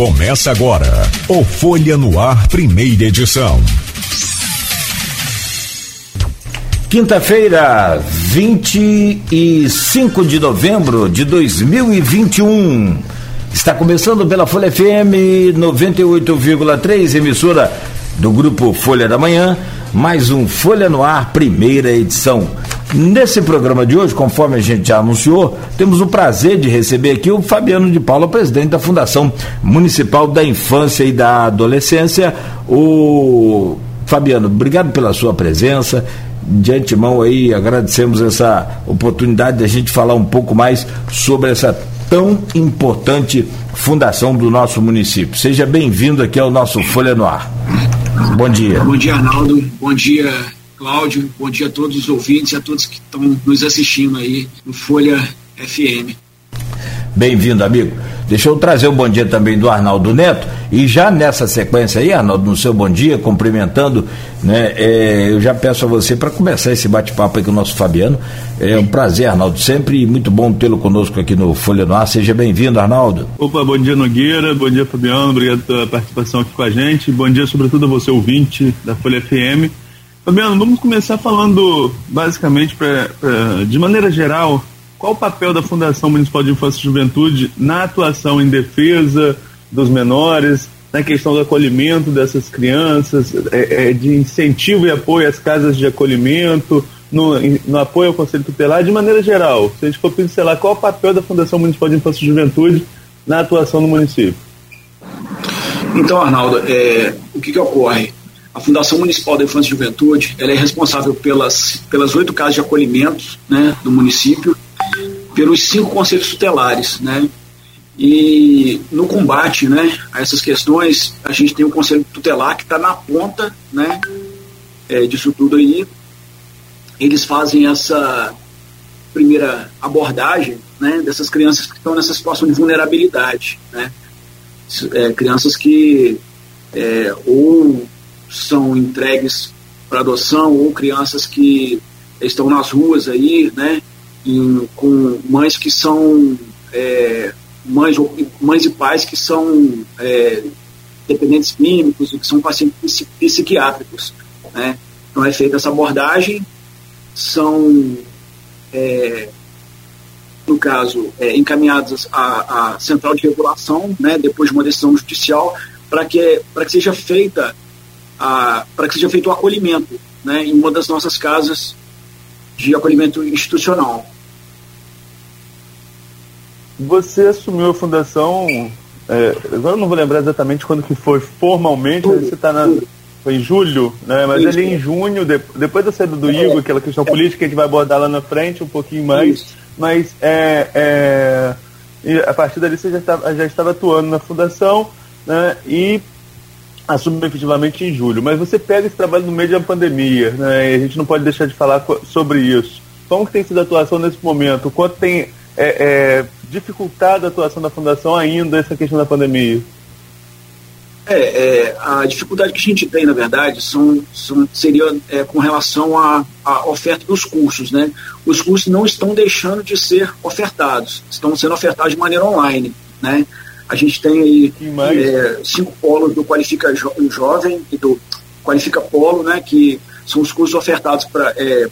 Começa agora o Folha no Ar, primeira edição. Quinta-feira, 25 de novembro de 2021. Está começando pela Folha FM 98,3, emissora do grupo Folha da Manhã, mais um Folha no Ar, primeira edição. Nesse programa de hoje, conforme a gente já anunciou, temos o prazer de receber aqui o Fabiano de Paula, presidente da Fundação Municipal da Infância e da Adolescência. O Fabiano, obrigado pela sua presença. De antemão aí, agradecemos essa oportunidade de a gente falar um pouco mais sobre essa tão importante fundação do nosso município. Seja bem-vindo aqui ao nosso Folha no Ar. Bom dia. Bom dia, Arnaldo. Bom dia, Cláudio, bom dia a todos os ouvintes e a todos que estão nos assistindo aí no Folha FM. Bem-vindo, amigo. Deixa eu trazer o bom dia também do Arnaldo Neto. E já nessa sequência aí, Arnaldo, no seu bom dia, cumprimentando, né? É, eu já peço a você para começar esse bate-papo aí com o nosso Fabiano. É um prazer, Arnaldo, sempre muito bom tê-lo conosco aqui no Folha no Ar. Seja bem-vindo, Arnaldo. Opa, bom dia, Nogueira. Bom dia, Fabiano. Obrigado pela participação aqui com a gente. Bom dia, sobretudo, a você, ouvinte da Folha FM. Fabiano, vamos começar falando basicamente, pra, pra, de maneira geral, qual o papel da Fundação Municipal de Infância e Juventude na atuação em defesa dos menores, na questão do acolhimento dessas crianças, é, é, de incentivo e apoio às casas de acolhimento, no, no, apoio ao Conselho Tutelar, de maneira geral. Se a gente for pincelar, qual o papel da Fundação Municipal de Infância e Juventude na atuação no município? Então, Arnaldo, é, o que, que ocorre? A Fundação Municipal da Infância e Juventude ela é responsável pelas pelas oito casas de acolhimento né, do município, pelos cinco conselhos tutelares, né? E no combate, né, a essas questões, a gente tem o conselho tutelar que está na ponta, né, é, disso tudo aí. Eles fazem essa primeira abordagem, né, dessas crianças que estão nessa situação de vulnerabilidade, né? É, crianças que entregues para adoção ou crianças que estão nas ruas aí, né, em, com mães que são é, mães, mães e pais que são é, dependentes químicos, que são pacientes psiquiátricos, né. Então é feita essa abordagem, são é, no caso, é, encaminhadas à, à, central de regulação, né, depois de uma decisão judicial, para que, que seja feita para que seja feito o acolhimento né, em uma das nossas casas de acolhimento institucional. Você assumiu a fundação, é, agora não vou lembrar exatamente quando que foi formalmente, tudo, você está na. Foi em julho, né? Mas Isso. ali em junho, de, depois da saída do é, Igor, aquela questão é, política que a gente vai abordar lá na frente um pouquinho mais. Isso. Mas é, é, a partir dali você já estava, já estava atuando na fundação, né? E assume efetivamente em julho. Mas você pega esse trabalho no meio da pandemia, né? E a gente não pode deixar de falar sobre isso. Como que tem sido a atuação nesse momento? O quanto tem é, é, dificultado a atuação da Fundação ainda essa questão da pandemia? É, é, a dificuldade que a gente tem, na verdade, são, são seria é, com relação à, oferta dos cursos. Né? Os cursos não estão deixando de ser ofertados, estão sendo ofertados de maneira online. Né? A gente tem aí é, cinco polos do Qualifica jo Jovem e do Qualifica Polo, né, que são os cursos ofertados para é,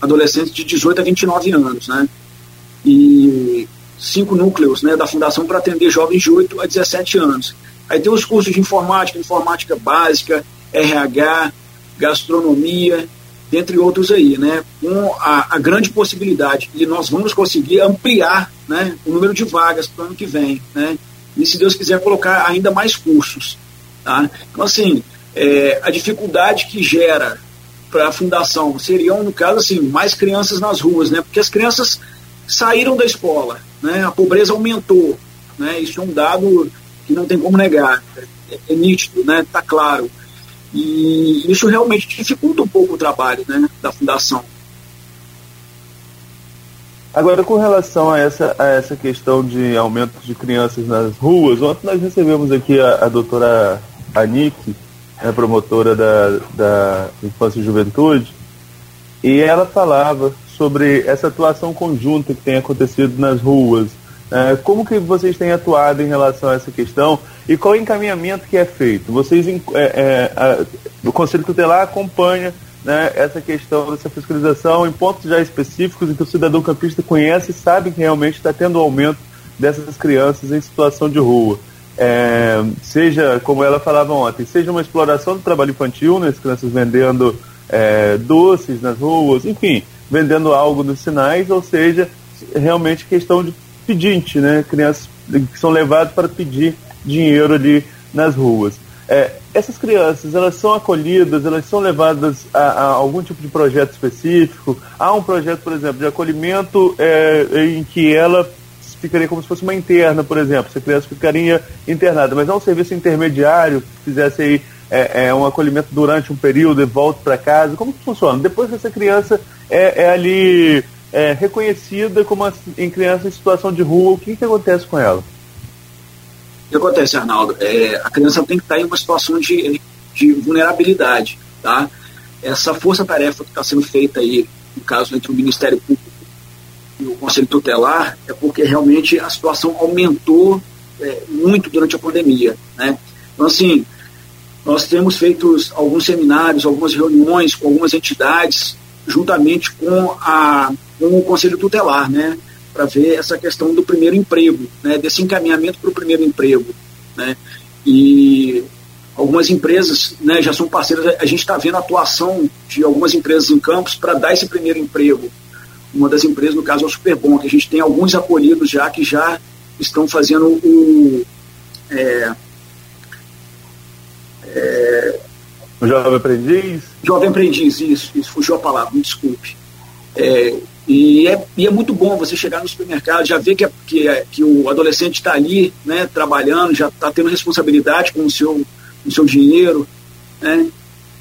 adolescentes de 18 a 29 anos. Né, e cinco núcleos né, da Fundação para atender jovens de 8 a 17 anos. Aí tem os cursos de informática, informática básica, RH, gastronomia, dentre outros aí, né? Com a, a, grande possibilidade, e nós vamos conseguir ampliar né, o número de vagas para o ano que vem, né? E, se Deus quiser, colocar ainda mais cursos. Tá? Então, assim, é, a dificuldade que gera para a fundação seriam, no caso, assim, mais crianças nas ruas, né? porque as crianças saíram da escola, né? a pobreza aumentou. Né? Isso é um dado que não tem como negar, é, é nítido, né? Tá claro. E isso realmente dificulta um pouco o trabalho né? da fundação. Agora, com relação a essa, a essa questão de aumento de crianças nas ruas, ontem nós recebemos aqui a, a doutora Anique, a promotora da, da Infância e Juventude, e ela falava sobre essa atuação conjunta que tem acontecido nas ruas. É, como que vocês têm atuado em relação a essa questão? E qual o encaminhamento que é feito? Vocês, é, é, a, o Conselho Tutelar acompanha né, essa questão dessa fiscalização em pontos já específicos em que o cidadão campista conhece e sabe que realmente está tendo um aumento dessas crianças em situação de rua. É, seja, como ela falava ontem, seja uma exploração do trabalho infantil, né, as crianças vendendo é, doces nas ruas, enfim, vendendo algo nos sinais, ou seja, realmente questão de pedinte, né, crianças que são levadas para pedir dinheiro ali nas ruas. É, essas crianças, elas são acolhidas, elas são levadas a, a, algum tipo de projeto específico? Há um projeto, por exemplo, de acolhimento é, em que ela ficaria como se fosse uma interna, por exemplo, se a criança ficaria internada, mas há um serviço intermediário que fizesse aí é, é um acolhimento durante um período e volta para casa? Como que funciona? Depois que essa criança é, é ali é, reconhecida como em criança em situação de rua, o que, que acontece com ela? Que acontece, Arnaldo? É, a criança tem que estar em uma situação de, de vulnerabilidade, tá? Essa força-tarefa que está sendo feita aí, no caso entre o Ministério Público e o Conselho Tutelar, é porque realmente a situação aumentou é, muito durante a pandemia, né? Então, assim, nós temos feito alguns seminários, algumas reuniões com algumas entidades, juntamente com, a, com o Conselho Tutelar, né? Para ver essa questão do primeiro emprego, né, desse encaminhamento para o primeiro emprego. Né, e algumas empresas né, já são parceiras, a gente está vendo a atuação de algumas empresas em campos para dar esse primeiro emprego. Uma das empresas, no caso, é o Superbom, que a gente tem alguns acolhidos já que já estão fazendo o. É, é, o Jovem Aprendiz? Jovem Aprendiz, isso, isso fugiu a palavra, me desculpe. É, e é, e é muito bom você chegar no supermercado, já ver que, é, que, é, que o adolescente está ali, né, trabalhando, já está tendo responsabilidade com o seu, com o seu dinheiro, né,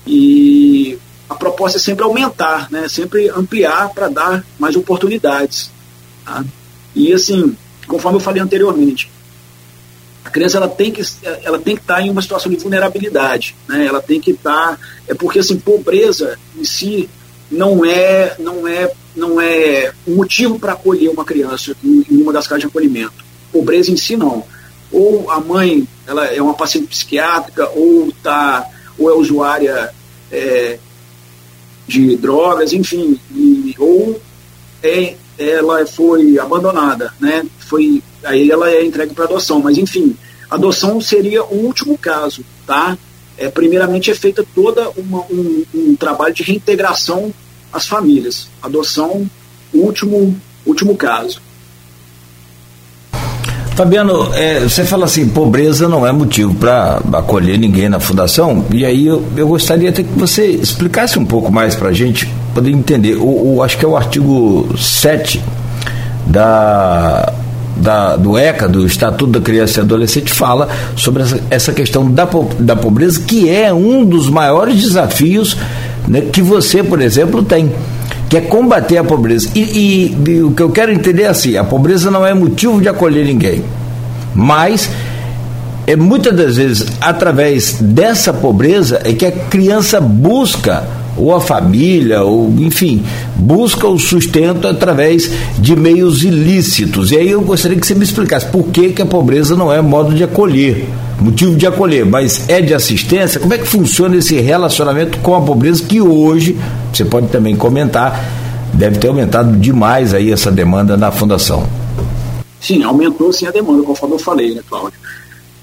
e a proposta é sempre aumentar, né, sempre ampliar para dar mais oportunidades. Tá? E assim, conforme eu falei anteriormente, a criança ela tem que ela tem que estar tá em uma situação de vulnerabilidade, né? Ela tem que estar tá, é porque assim pobreza em si não é não é não é um motivo para acolher uma criança em, uma das casas de acolhimento. Pobreza em si não. Ou a mãe ela é uma paciente psiquiátrica, ou tá, ou é usuária é, de drogas, enfim, e, ou é, ela foi abandonada, né? Foi aí ela é entregue para adoção, mas enfim, adoção seria o último caso, tá? É, primeiramente é feita toda uma, um, um trabalho de reintegração as famílias. Adoção, último, último caso. Fabiano, é, você fala assim, pobreza não é motivo para acolher ninguém na fundação, e aí eu, eu gostaria até que você explicasse um pouco mais para a gente poder entender. O, o, acho que é o artigo 7 da, da, do ECA, do Estatuto da Criança e Adolescente, fala sobre essa, essa questão da, da pobreza, que é um dos maiores desafios né, que você, por exemplo, tem, que é combater a pobreza. E, e, e, o que eu quero entender é assim: a pobreza não é motivo de acolher ninguém, mas é muitas das vezes através dessa pobreza é que a criança busca ou a família, ou enfim, busca o sustento através de meios ilícitos. E aí eu gostaria que você me explicasse por que, que a pobreza não é modo de acolher, motivo de acolher, mas é de assistência. Como é que funciona esse relacionamento com a pobreza que hoje, você pode também comentar, deve ter aumentado demais aí essa demanda na fundação. Sim, aumentou sim a demanda, conforme eu falei, né, Cláudio?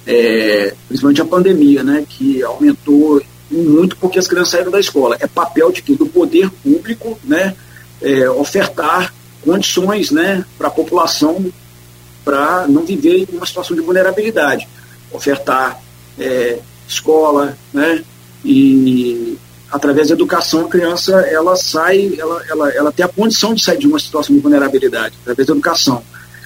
É, principalmente a pandemia, né, que aumentou muito porque as crianças saíram da escola. É papel de que do poder público, né, é, ofertar condições, né, para a população para não viver em uma situação de vulnerabilidade, ofertar é, escola, né, e através da educação a criança ela sai, ela, ela, ela tem a condição de sair de uma situação de vulnerabilidade através da educação.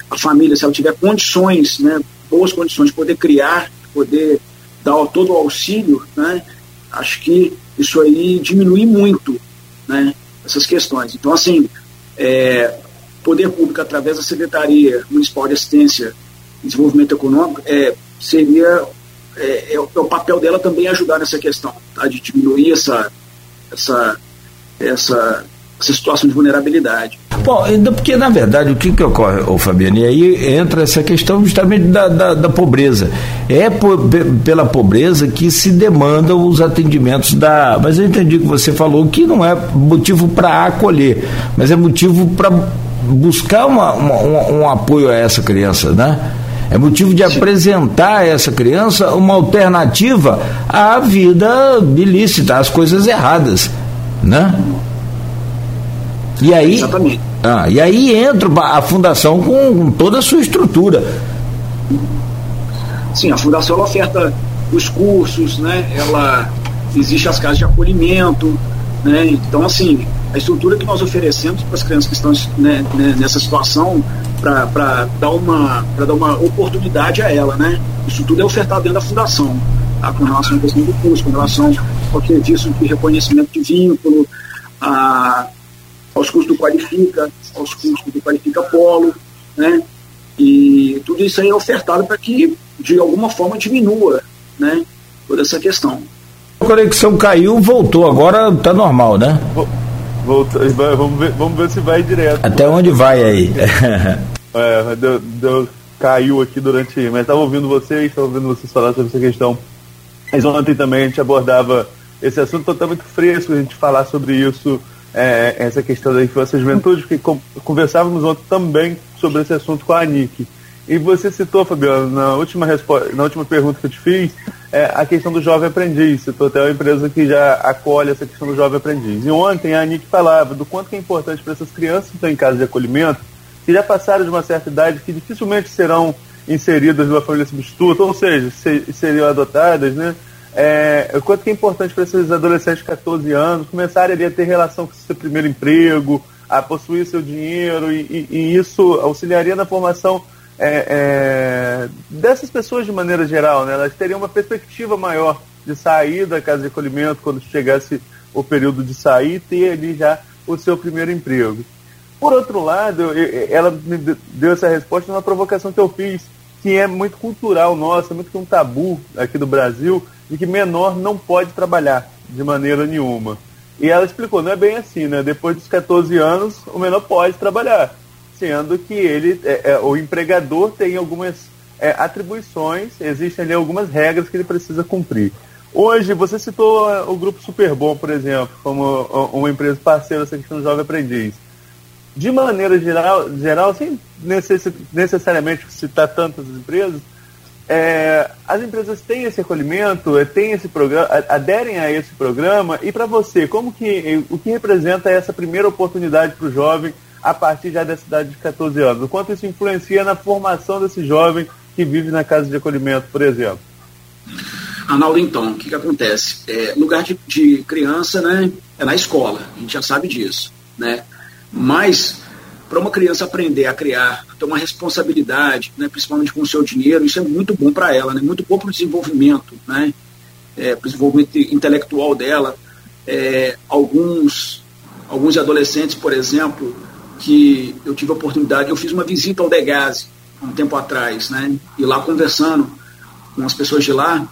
A família, se ela tiver condições, né, boas condições de poder criar, poder dar todo o auxílio, né, acho que isso aí diminui muito né, essas questões. Então, assim, é, poder público, através da Secretaria Municipal de Assistência e Desenvolvimento Econômico, é, seria é, é, o, é, o papel dela também ajudar nessa questão, tá, de diminuir essa, essa, essa, essa situação de vulnerabilidade. Bom, porque na verdade o que, que ocorre, ô Fabiano, e aí entra essa questão justamente da, da, da pobreza. É por, pela pobreza que se demandam os atendimentos da. Mas eu entendi que você falou que não é motivo para acolher, mas é motivo para buscar uma, uma, um, um apoio a essa criança, né? É motivo de apresentar a essa criança uma alternativa à vida ilícita, às coisas erradas, né? E aí, Exatamente. Ah, e aí entra a fundação com, toda a sua estrutura. Sim, a fundação oferta os cursos, né? Ela existe as casas de acolhimento, né? Então assim, a estrutura que nós oferecemos para as crianças que estão né, né, nessa situação para dar uma para dar uma oportunidade a ela, né? Isso tudo é ofertado dentro da fundação, tá? com relação à questão do curso, com relação ao serviço de reconhecimento de vínculo, a, aos custos do Qualifica, aos custos do Qualifica Polo, né? E tudo isso aí é ofertado para que, de alguma forma, diminua, né? Toda essa questão. A conexão caiu, voltou, agora está normal, né? Voltou, vamos, ver, vamos ver se vai direto. Até onde vai aí? é, deu, deu, caiu aqui durante. Mas estava ouvindo vocês, estava ouvindo vocês falar sobre essa questão. Mas ontem também a gente abordava esse assunto, então está muito fresco a gente falar sobre isso é, essa questão da infância e juventude, porque conversávamos ontem também sobre esse assunto com a Anique. E você citou, Fabiano, na última, na última pergunta que eu te fiz, é, a questão do jovem aprendiz. Citou até uma empresa que já acolhe essa questão do jovem aprendiz. E ontem a Anique falava do quanto é importante para essas crianças que estão em casa de acolhimento, que já passaram de uma certa idade, que dificilmente serão inseridas numa família substituta, ou seja, seriam adotadas, né? é, o quanto é importante para esses adolescentes de 14 anos começarem a ter relação com seu primeiro emprego, a possuir seu dinheiro, e, e, e isso auxiliaria na formação é, é, dessas pessoas de maneira geral. Né? Elas teriam uma perspectiva maior de sair da casa de acolhimento quando chegasse o período de sair e ter ali já o seu primeiro emprego. Por outro lado, ela me deu essa resposta numa provocação que eu fiz, que é muito cultural nossa, é muito um tabu aqui do Brasil, de que menor não pode trabalhar de maneira nenhuma. E ela explicou, não é bem assim, né? Depois dos 14 anos, o menor pode trabalhar, sendo que ele, é, é, o empregador tem algumas é, atribuições, existem ali algumas regras que ele precisa cumprir. Hoje, você citou uh, o Grupo Superbom, por exemplo, como uh, uma empresa parceira dessa questão do Jovem Aprendiz. De maneira geral, geral sem necessariamente citar tantas empresas, é, as empresas têm esse acolhimento, é, têm esse programa, aderem a esse programa e para você, como que o que representa essa primeira oportunidade para o jovem a partir já da cidade de 14 anos? O quanto isso influencia na formação desse jovem que vive na casa de acolhimento, por exemplo? Arnaldo, então, o que, que acontece? É, lugar de, de criança, né, é na escola, a gente já sabe disso, né? Mas para uma criança aprender a criar, a ter uma responsabilidade, né, principalmente com o seu dinheiro, isso é muito bom para ela, né, muito bom para o desenvolvimento, né, é, para o desenvolvimento intelectual dela. É, alguns, alguns adolescentes, por exemplo, que eu tive a oportunidade, eu fiz uma visita ao Degase um tempo atrás, né, e lá conversando com as pessoas de lá,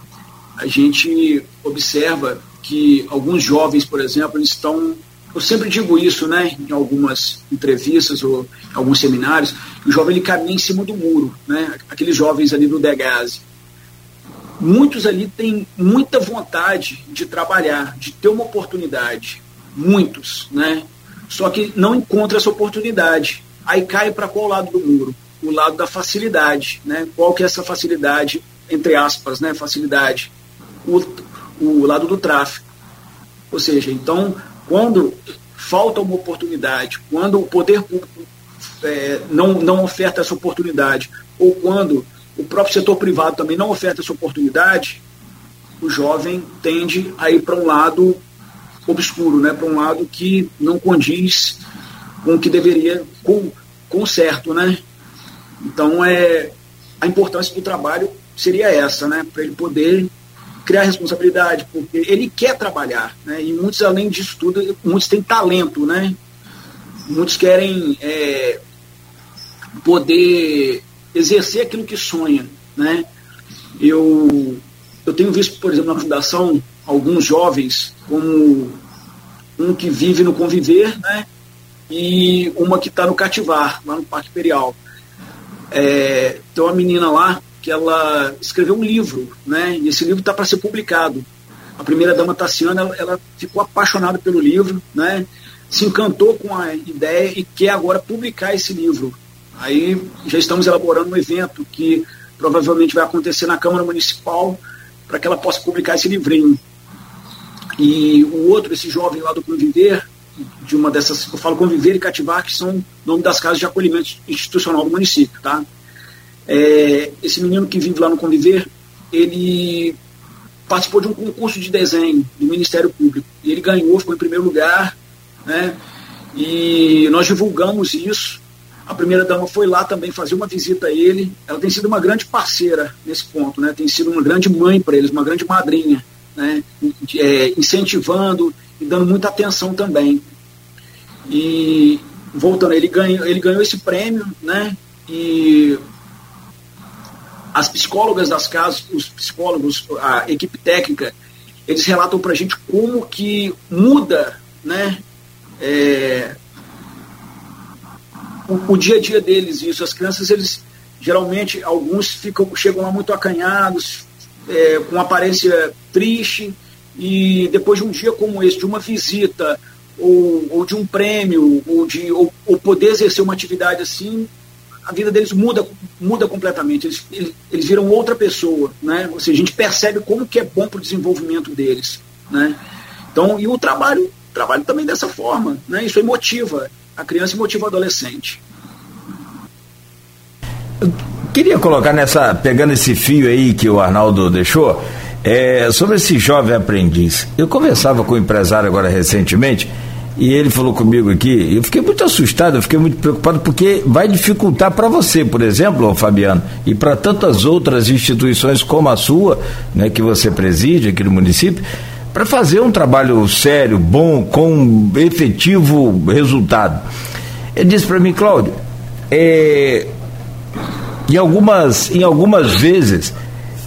a gente observa que alguns jovens, por exemplo, eles estão eu sempre digo isso, né, em algumas entrevistas ou em alguns seminários, o jovem ele caminha em cima do muro, né, aqueles jovens ali do Degase. Muitos ali têm muita vontade de trabalhar, de ter uma oportunidade, muitos, né, só que não encontra essa oportunidade. Aí cai para qual lado do muro? O lado da facilidade, né? Qual que é essa facilidade, entre aspas, né, facilidade? O, o lado do tráfico. Ou seja, então quando falta uma oportunidade, quando o poder público é, não, não oferta essa oportunidade, ou quando o próprio setor privado também não oferta essa oportunidade, o jovem tende a ir para um lado obscuro, né? para um lado que não condiz com o que deveria, com, com certo. Né? Então, é, a importância do trabalho seria essa, né? para ele poder criar responsabilidade, porque ele quer trabalhar, né? E muitos, além disso tudo, muitos têm talento, né? Muitos querem é, poder exercer aquilo que sonha, né? Eu, eu tenho visto, por exemplo, na fundação, alguns jovens como um que vive no conviver, né? e uma que está no Cativar, lá no Parque Imperial. É, tem uma menina lá que ela escreveu um livro, né? E esse livro está para ser publicado. A primeira dama Tassiana, ela, ela, ficou apaixonada pelo livro, né? Se encantou com a ideia e quer agora publicar esse livro. Aí já estamos elaborando um evento que provavelmente vai acontecer na Câmara Municipal para que ela possa publicar esse livrinho. E o outro, esse jovem lá do Conviver, de uma dessas, eu falo Conviver e Cativar, que são nome das casas de acolhimento institucional do município, tá? É, esse menino que vive lá no Conviver, ele participou de um concurso de desenho do Ministério Público. E ele ganhou, ficou em primeiro lugar, né? E nós divulgamos isso. A primeira dama foi lá também fazer uma visita a ele. Ela tem sido uma grande parceira nesse ponto, né? Tem sido uma grande mãe para eles, uma grande madrinha, né? É, incentivando e dando muita atenção também. E voltando, ele ganhou, ele ganhou esse prêmio, né? E as psicólogas das casas, os psicólogos, a equipe técnica, eles relatam para a gente como que muda né, é, o, o, dia a dia deles isso. As crianças, eles geralmente, alguns ficam, chegam lá muito acanhados, é, com aparência triste, e depois de um dia como esse, de uma visita, ou, ou de um prêmio, ou de ou, ou poder exercer uma atividade assim, a vida deles muda, muda completamente. Eles, eles, eles, viram outra pessoa, né? Ou seja, a gente percebe como que é bom para o desenvolvimento deles, né? Então, e o trabalho, trabalho também dessa forma, né? Isso aí motiva a criança e motiva o adolescente. Queria colocar nessa, pegando esse fio aí que o Arnaldo deixou, é, sobre esse jovem aprendiz. Eu conversava com um empresário agora recentemente e ele falou comigo aqui, eu fiquei muito assustado, eu fiquei muito preocupado, porque vai dificultar para você, por exemplo, Fabiano, e para tantas outras instituições como a sua, né, que você preside aqui no município, para fazer um trabalho sério, bom, com efetivo resultado. Ele disse para mim, Cláudio, é, em, algumas, em algumas vezes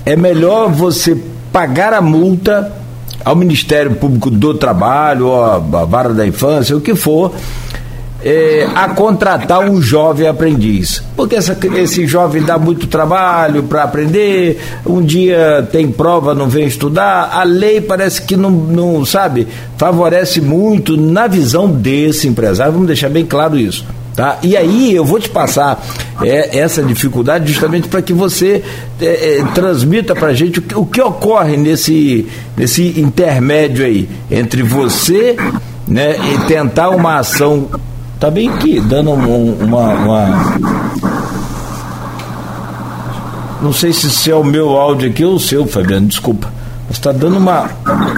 é melhor você pagar a multa ao Ministério Público do Trabalho, a Vara da Infância, o que for, é, a contratar um jovem aprendiz. Porque essa, esse jovem dá muito trabalho para aprender, um dia tem prova, não vem estudar, a lei parece que não, não, sabe, favorece muito na visão desse empresário, vamos deixar bem claro isso. Tá? E aí eu vou te passar é, essa dificuldade justamente para que você é, é, transmita para a gente o que, o que, ocorre nesse, nesse intermédio aí entre você né, e tentar uma ação. Tá bem aqui, dando um, uma, uma, Não sei se é o meu áudio aqui ou o seu, Fabiano, desculpa. Mas está dando uma.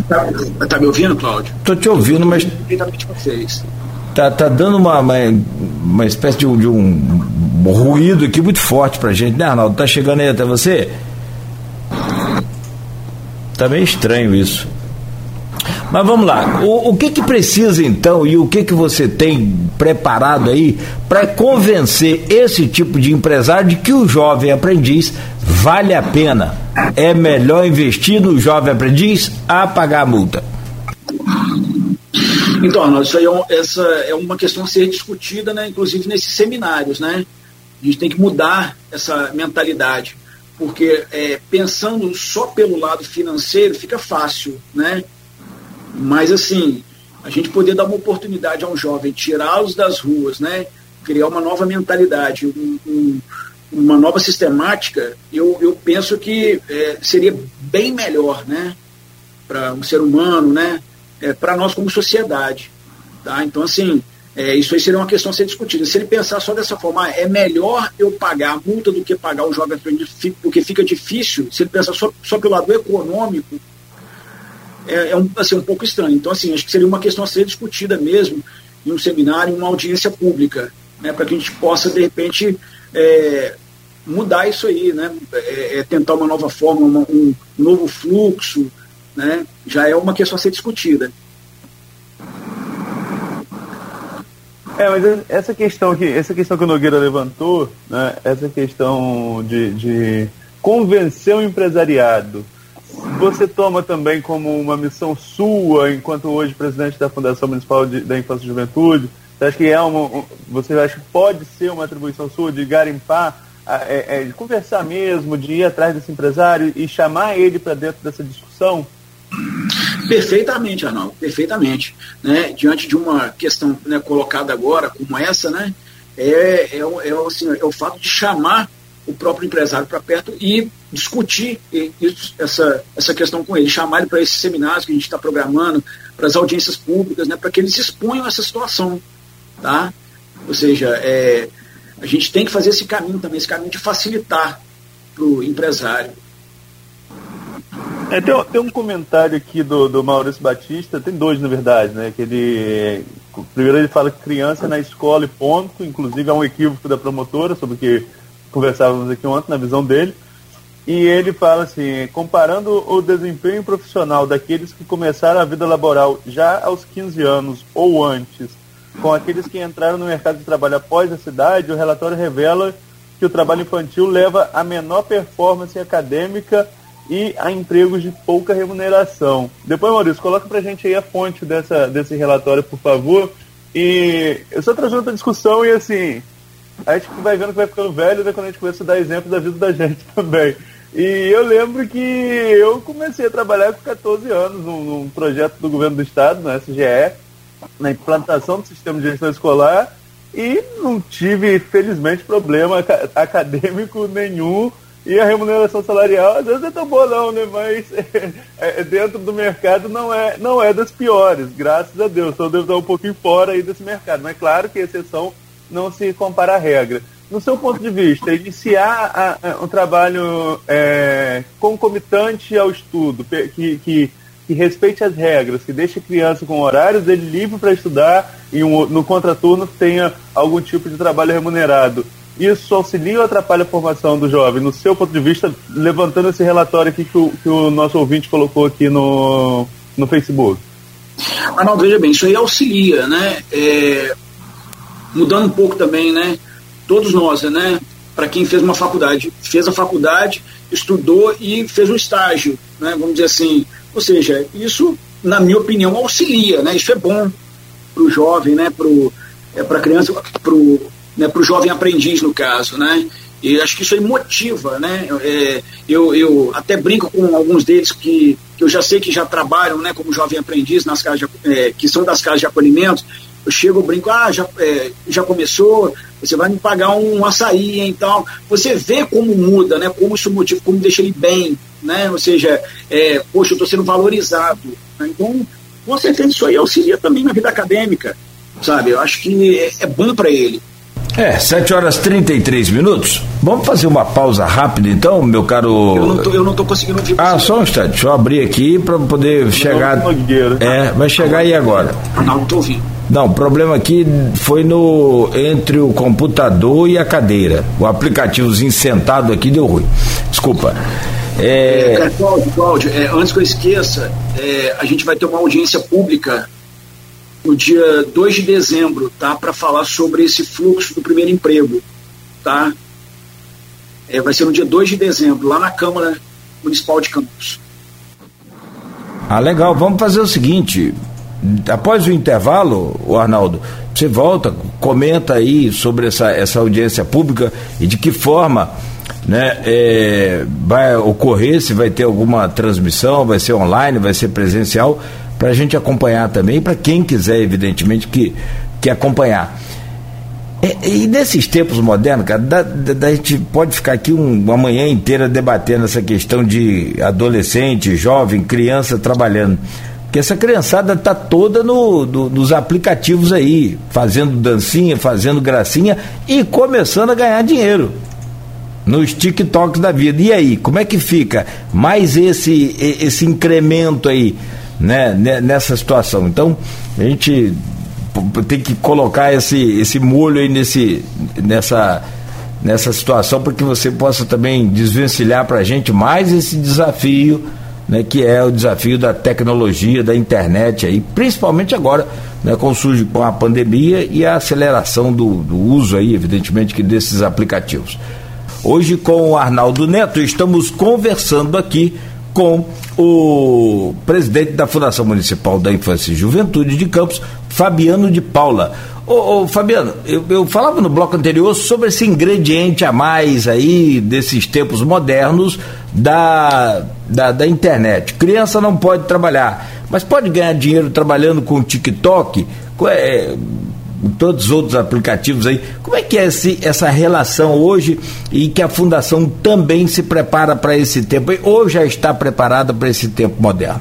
Tá, tá me ouvindo, Cláudio? Tô te ouvindo, mas. vocês tá, tá dando uma, uma, uma espécie de um, de um ruído aqui muito forte pra gente, né, Arnaldo? Tá chegando aí até você? Tá meio estranho isso. Mas vamos lá, o, o que que precisa então e o que que você tem preparado aí para convencer esse tipo de empresário de que o jovem aprendiz vale a pena? É melhor investir no jovem aprendiz a pagar a multa? Então, Arnaldo, isso aí é, essa é uma questão a ser discutida, né, inclusive nesses seminários, né? A gente tem que mudar essa mentalidade, porque é, pensando só pelo lado financeiro fica fácil, né? Mas assim, a gente poder dar uma oportunidade a um jovem, tirá-los das ruas, né? Criar uma nova mentalidade, um, um, uma nova sistemática, eu, eu penso que é, seria bem melhor, né? Para um ser humano, né? É, para nós como sociedade. Tá? Então, assim, é, isso aí seria uma questão a ser discutida. Se ele pensar só dessa forma, ah, é melhor eu pagar a multa do que pagar o jovem porque fica difícil, se ele pensar só, só pelo lado econômico, é, é um, assim, um pouco estranho. Então, assim, acho que seria uma questão a ser discutida mesmo em um seminário, em uma audiência pública, né, para que a gente possa, de repente, é, mudar isso aí, né, é, é tentar uma nova forma, uma, um novo fluxo, né, já é uma questão a ser discutida. É, mas essa questão que essa questão que o Nogueira levantou, né, essa questão de, de convencer o empresariado, você toma também como uma missão sua, enquanto hoje presidente da Fundação Municipal de, da Infância e Juventude, Você acha que é uma, você acha que pode ser uma atribuição sua de garimpar, é, é, de conversar mesmo, de ir atrás desse empresário e chamar ele para dentro dessa discussão? Perfeitamente, Arnaldo, perfeitamente. Né? Diante de uma questão né, colocada agora como essa, né, é, é, é, assim, é o fato de chamar o próprio empresário para perto e discutir isso, essa, essa questão com ele, chamar ele para esses seminários que a gente está programando, para as audiências públicas, né, para que eles exponham essa situação. Tá? Ou seja, é, a gente tem que fazer esse caminho também, esse caminho de facilitar para o empresário. É, tem, tem, um comentário aqui do, do Maurício Batista, tem dois na verdade, né? Que ele. Primeiro ele fala que criança na escola e ponto, inclusive é um equívoco da promotora, sobre o que conversávamos aqui ontem, na visão dele. E ele fala assim, comparando o desempenho profissional daqueles que começaram a vida laboral já aos 15 anos ou antes, com aqueles que entraram no mercado de trabalho após a cidade, o relatório revela que o trabalho infantil leva a menor performance acadêmica e a empregos de pouca remuneração. Depois, Maurício, coloca pra gente aí a fonte dessa, desse relatório, por favor. E eu só trazendo para discussão e assim, a gente vai vendo que vai ficando velho né, quando a gente começa a dar exemplo da vida da gente também. E eu lembro que eu comecei a trabalhar com 14 anos num, num projeto do governo do estado, no SGE, na implantação do sistema de gestão escolar, e não tive, felizmente, problema acadêmico nenhum e a remuneração salarial, às vezes, é tão boa não, né? Mas é, dentro do mercado não é, não é das piores, graças a Deus. Então devo estar um pouquinho fora aí desse mercado. Mas claro que a exceção não se compara à regra. No seu ponto de vista, iniciar a, a, um trabalho é, concomitante ao estudo, que, que, que, respeite as regras, que deixe a criança com horários dele livre para estudar e um, no contraturno tenha algum tipo de trabalho remunerado isso auxilia ou atrapalha a formação do jovem? No seu ponto de vista, levantando esse relatório aqui que o, que o nosso ouvinte colocou aqui no, no Facebook. Arnaldo, veja bem, isso aí auxilia, né? É, mudando um pouco também, né? Todos nós, né? Para quem fez uma faculdade, fez a faculdade, estudou e fez um estágio, né? Vamos dizer assim. Ou seja, isso, na minha opinião, auxilia, né? Isso é bom para o jovem, né? Para a criança, para o né, para o jovem aprendiz, no caso, né? E acho que isso aí motiva, né? É, eu, eu até brinco com alguns deles que, que eu já sei que já trabalham, né, como jovem aprendiz nas casas de, é, que são das casas de acolhimento. Eu chego, brinco, ah, já, é, já começou, você vai me pagar um açaí, então você vê como muda, né? Como isso motiva, como deixa ele bem, né? Ou seja, é, poxa, eu estou sendo valorizado. Né? Então, com certeza isso aí auxilia também na vida acadêmica, sabe? Eu acho que é, é bom para ele. É, 7 horas 33 minutos. Vamos fazer uma pausa rápida então, meu caro. Eu não tô, eu não tô conseguindo ouvir. Ah, só um instante, deixa eu abrir aqui para poder não, chegar. Não, é, vai chegar aí agora. Não, não tô ouvindo. Não, o problema aqui foi no entre o computador e a cadeira. O aplicativozinho sentado aqui deu ruim. Desculpa. É... É, Cláudio, Cláudio é, antes que eu esqueça, é, a gente vai ter uma audiência pública no dia 2 de dezembro, tá? Para falar sobre esse fluxo do primeiro emprego, tá? É, vai ser no dia 2 de dezembro, lá na Câmara Municipal de Campos. Ah, legal. Vamos fazer o seguinte: após o intervalo, o Arnaldo, você volta, comenta aí sobre essa, essa audiência pública e de que forma né, é, vai ocorrer, se vai ter alguma transmissão, vai ser online, vai ser presencial, para a gente acompanhar também, para quem quiser, evidentemente, que, que acompanhar. E, e nesses tempos modernos, cara, da, da, a gente pode ficar aqui um, uma manhã inteira debatendo essa questão de adolescente, jovem, criança trabalhando. Porque essa criançada está toda no, do, nos aplicativos aí, fazendo dancinha, fazendo gracinha e começando a ganhar dinheiro nos TikToks da vida. E aí, como é que fica? Mais esse, esse incremento aí né, nessa situação. Então, a gente tem que colocar esse, esse molho aí nesse, nessa, nessa situação para que você possa também desvencilhar para a gente mais esse desafio, né, que é o desafio da tecnologia, da internet aí, principalmente agora, né, com, surge, com a pandemia e a aceleração do, do uso aí, evidentemente, que desses aplicativos. Hoje com o Arnaldo Neto estamos conversando aqui com o presidente da Fundação Municipal da Infância e Juventude de Campos, Fabiano de Paula. Ô, ô Fabiano, eu, eu, falava no bloco anterior sobre esse ingrediente a mais aí desses tempos modernos da, da, da internet. Criança não pode trabalhar, mas pode ganhar dinheiro trabalhando com TikTok, com, é, todos os outros aplicativos aí. Como é que é esse, essa relação hoje e que a Fundação também se prepara para esse tempo, ou já está preparada para esse tempo moderno?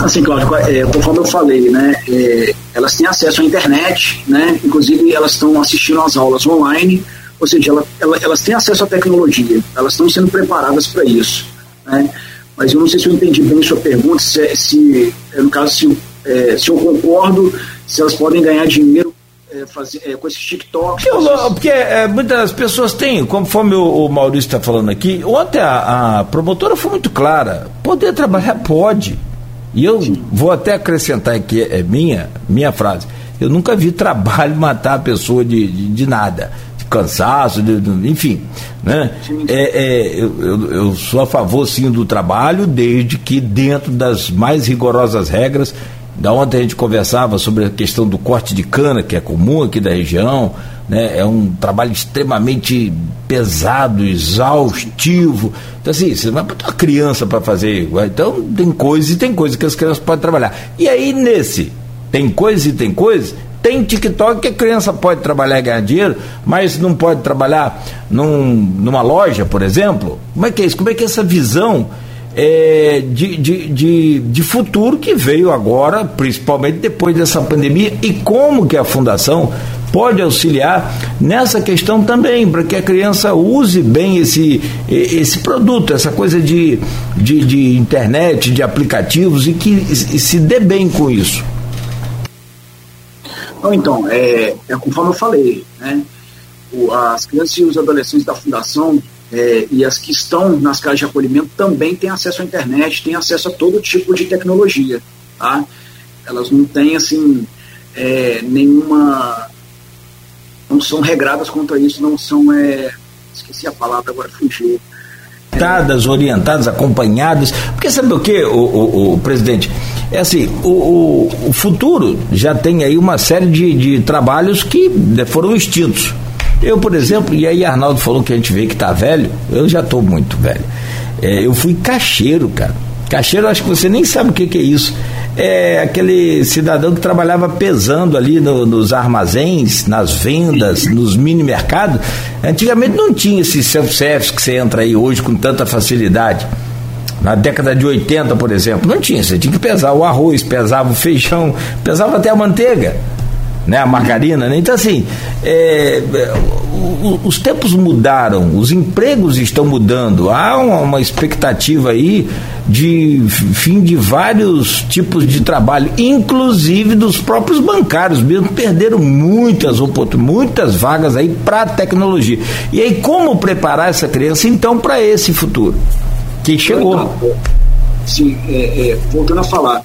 Assim, Cláudio, é, conforme eu falei, né, é, elas têm acesso à internet, né, inclusive elas estão assistindo às aulas online, ou seja, ela, ela, elas têm acesso à tecnologia, elas estão sendo preparadas para isso. Né, mas eu não sei se eu entendi bem sua pergunta, se, se no caso, se, é, se eu concordo, se elas podem ganhar dinheiro é, fazer, é, com esses TikToks. Porque, porque é, muitas pessoas têm, conforme o, o Maurício está falando aqui, ontem a, a, promotora foi muito clara: poder trabalhar pode. E eu Sim. vou até acrescentar aqui, é minha, minha frase. Eu nunca vi trabalho matar a pessoa de, de, de nada, de cansaço, de, de, enfim. Né? É, é, eu, eu, sou a favor sim do trabalho, desde que dentro das mais rigorosas regras. Da ontem a gente conversava sobre a questão do corte de cana, que é comum aqui da região, né? é um trabalho extremamente pesado, exaustivo. Então, assim, você vai botar uma criança para fazer. Então, tem coisas e tem coisas que as crianças podem trabalhar. E aí, nesse, tem coisas e tem coisas, tem TikTok que a criança pode trabalhar e ganhar dinheiro, mas não pode trabalhar num, numa loja, por exemplo. Como é que é isso? Como é que é essa visão é, de, de, de, de, futuro que veio agora, principalmente depois dessa pandemia, e como que a Fundação pode auxiliar nessa questão também, para que a criança use bem esse, esse produto, essa coisa de, de, de internet, de aplicativos e que e se dê bem com isso. Então, é, é conforme eu falei, né? As crianças e os adolescentes da Fundação é, e as que estão nas casas de acolhimento também têm acesso à internet, têm acesso a todo tipo de tecnologia, tá? Elas não têm, assim, é, nenhuma... não são regradas quanto a isso, não são... É, esqueci a palavra, agora fugiu. Orientadas, orientadas, acompanhadas, porque sabe o que, o, o, o presidente? É assim, o, o, futuro já tem aí uma série de, de trabalhos que foram extintos eu, por exemplo, e aí Arnaldo falou que a gente vê que tá velho, eu já tô muito velho. É, eu fui caixeiro, cara. Caixeiro, acho que você nem sabe o que, que é isso. É aquele cidadão que trabalhava pesando ali no, nos armazéns, nas vendas, nos mini mercados. Antigamente não tinha esse self-service que você entra aí hoje com tanta facilidade. Na década de 80, por exemplo, não tinha. Você tinha que pesar o arroz, pesava o feijão, pesava até a manteiga né, a margarina. Né? Então, assim, é, os tempos mudaram, os empregos estão mudando, há uma, expectativa aí de fim de vários tipos de trabalho, inclusive dos próprios bancários mesmo, perderam muitas muitas vagas aí para a tecnologia. E aí, como preparar essa criança, então, para esse futuro? Que chegou. Sim, é, é, voltando a falar.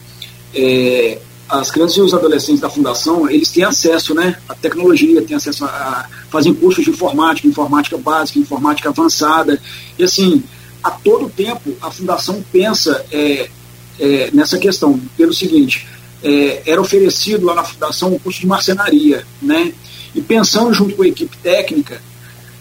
É, as crianças e os adolescentes da fundação, eles têm acesso né, à tecnologia, têm acesso a, fazem cursos de informática, informática básica, informática avançada. E assim, a todo tempo a fundação pensa é, é, nessa questão, pelo seguinte, é, era oferecido lá na fundação um curso de marcenaria, né? E pensando junto com a equipe técnica,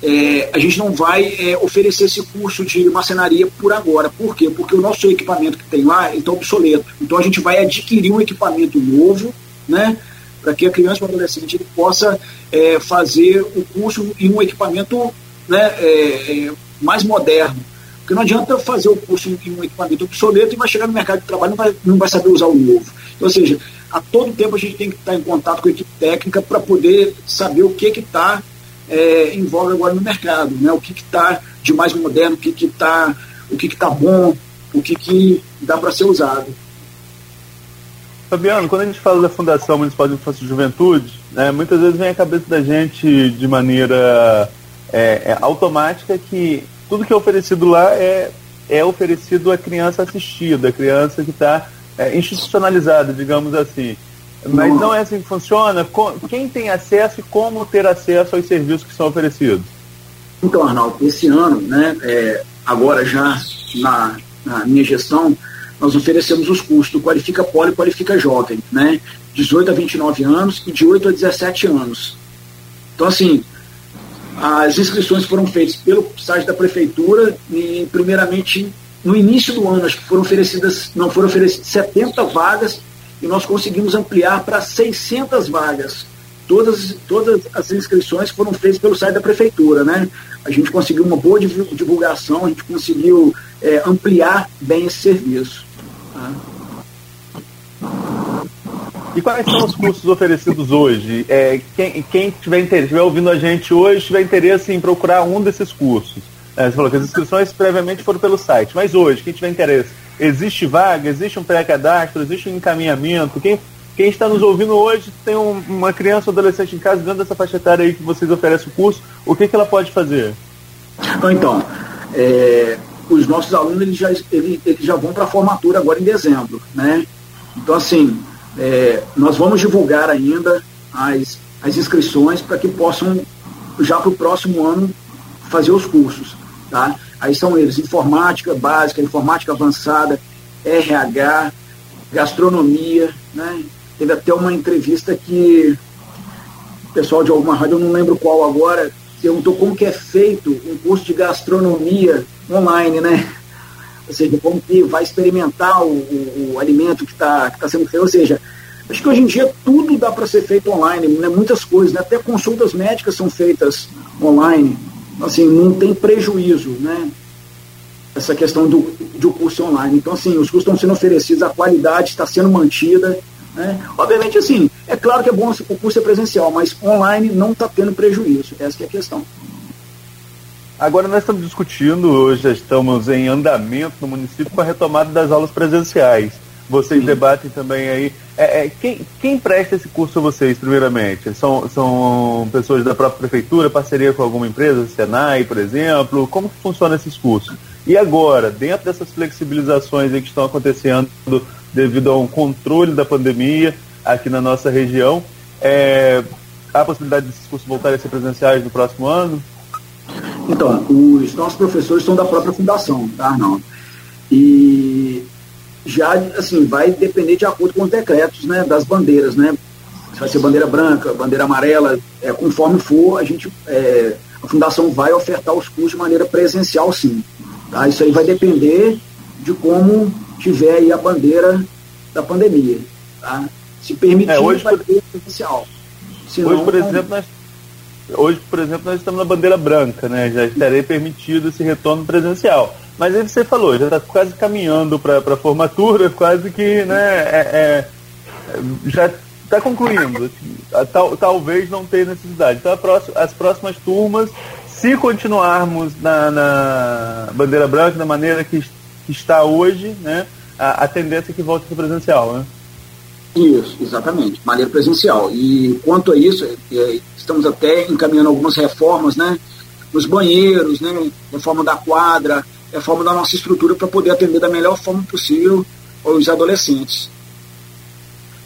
é, a gente não vai é, oferecer esse curso de marcenaria por agora. Por quê? Porque o nosso equipamento que tem lá está obsoleto. Então a gente vai adquirir um equipamento novo, né? Para que a criança ou adolescente ele possa é, fazer o curso em um equipamento né, é, é, mais moderno. Porque não adianta fazer o curso em um equipamento obsoleto e vai chegar no mercado de trabalho e não vai, não vai saber usar o novo. Então, ou seja, a todo tempo a gente tem que estar em contato com a equipe técnica para poder saber o que está é, em voga agora no mercado, né? O que está de mais moderno, o que está o que está bom, o que, que dá para ser usado. Fabiano, quando a gente fala da Fundação Municipal de Infância e Juventude, né, muitas vezes vem à cabeça da gente de maneira é, é, automática que tudo que é oferecido lá é, é oferecido à criança assistida, à criança que está é, institucionalizada, digamos assim. Mas não é assim que funciona? Quem tem acesso e como ter acesso aos serviços que são oferecidos? Então, Arnaldo, esse ano, né, é, agora já na, na minha gestão, nós oferecemos os cursos do Qualifica Poli e Qualifica Jovem, né? 18 a 29 anos e de 8 a 17 anos. Então, assim, as inscrições foram feitas pelo site da prefeitura e, primeiramente, no início do ano, acho que foram oferecidas, não foram oferecidas 70 vagas e nós conseguimos ampliar para 600 vagas. Todas, todas as inscrições foram feitas pelo site da prefeitura, né? A gente conseguiu uma boa divulgação, a gente conseguiu é, ampliar bem esse serviço. E quais são os cursos oferecidos hoje? É, quem, quem tiver interesse, estiver ouvindo a gente hoje, tiver interesse em procurar um desses cursos. É, você falou que as inscrições previamente foram pelo site, mas hoje, quem tiver interesse, existe vaga, existe um pré-cadastro, existe um encaminhamento? Quem, quem está nos ouvindo hoje tem um, uma criança ou adolescente em casa dentro dessa faixa etária aí que vocês oferecem o curso, o que, que ela pode fazer? Então, é, os nossos alunos eles já, eles, eles já vão para a formatura agora em dezembro, né? Então, assim, é, nós vamos divulgar ainda as, as inscrições para que possam, já para o próximo ano, fazer os cursos. Tá? Aí são eles: informática básica, informática avançada, RH, gastronomia. Né? Teve até uma entrevista que o pessoal de alguma rádio, eu não lembro qual agora, perguntou como que é feito um curso de gastronomia online, né? ou seja, como que vai experimentar o, o, o alimento que está que tá sendo feito, ou seja, acho que hoje em dia tudo dá para ser feito online, né? muitas coisas, né? até consultas médicas são feitas online, assim, não tem prejuízo, né? Essa questão do, do curso online. Então, assim, os cursos estão sendo oferecidos, a qualidade está sendo mantida, né? Obviamente, assim, é claro que é bom o curso é presencial, mas online não está tendo prejuízo, essa é a questão. Agora nós estamos discutindo, hoje estamos em andamento no município com a retomada das aulas presenciais. Vocês Sim. debatem também aí. É, é, quem, quem presta esse curso a vocês, primeiramente? São, são pessoas da própria prefeitura, parceria com alguma empresa, Senai, por exemplo? Como que funciona esses cursos? E agora, dentro dessas flexibilizações que estão acontecendo devido a um controle da pandemia aqui na nossa região, é, há a possibilidade desses cursos voltarem a ser presenciais no próximo ano? Então, os nossos professores são da própria fundação, tá, Arnaldo? E já, assim, vai depender de acordo com os decretos, né, das bandeiras, né? Se vai ser bandeira branca, bandeira amarela, é, conforme for, a gente, é, a fundação vai ofertar os cursos de maneira presencial, sim. Tá? Isso aí vai depender de como tiver aí a bandeira da pandemia, tá? Se permitir, é, hoje, vai ter presencial. Senão, hoje, por exemplo, nós Hoje, por exemplo, nós estamos na bandeira branca, né? Já estarei permitido esse retorno presencial. Mas aí você falou, já está quase caminhando para a formatura, quase que, né? É, é, já está concluindo. Tal, talvez não tenha necessidade. Então, próxima, as próximas turmas, se continuarmos na, na, bandeira branca da maneira que, que está hoje, né? A, a tendência é que volte para presencial, né? Isso, exatamente, maneira presencial. E quanto a isso, é, estamos até encaminhando algumas reformas, né? Nos banheiros, né? Reforma da quadra, reforma da nossa estrutura para poder atender da melhor forma possível os adolescentes.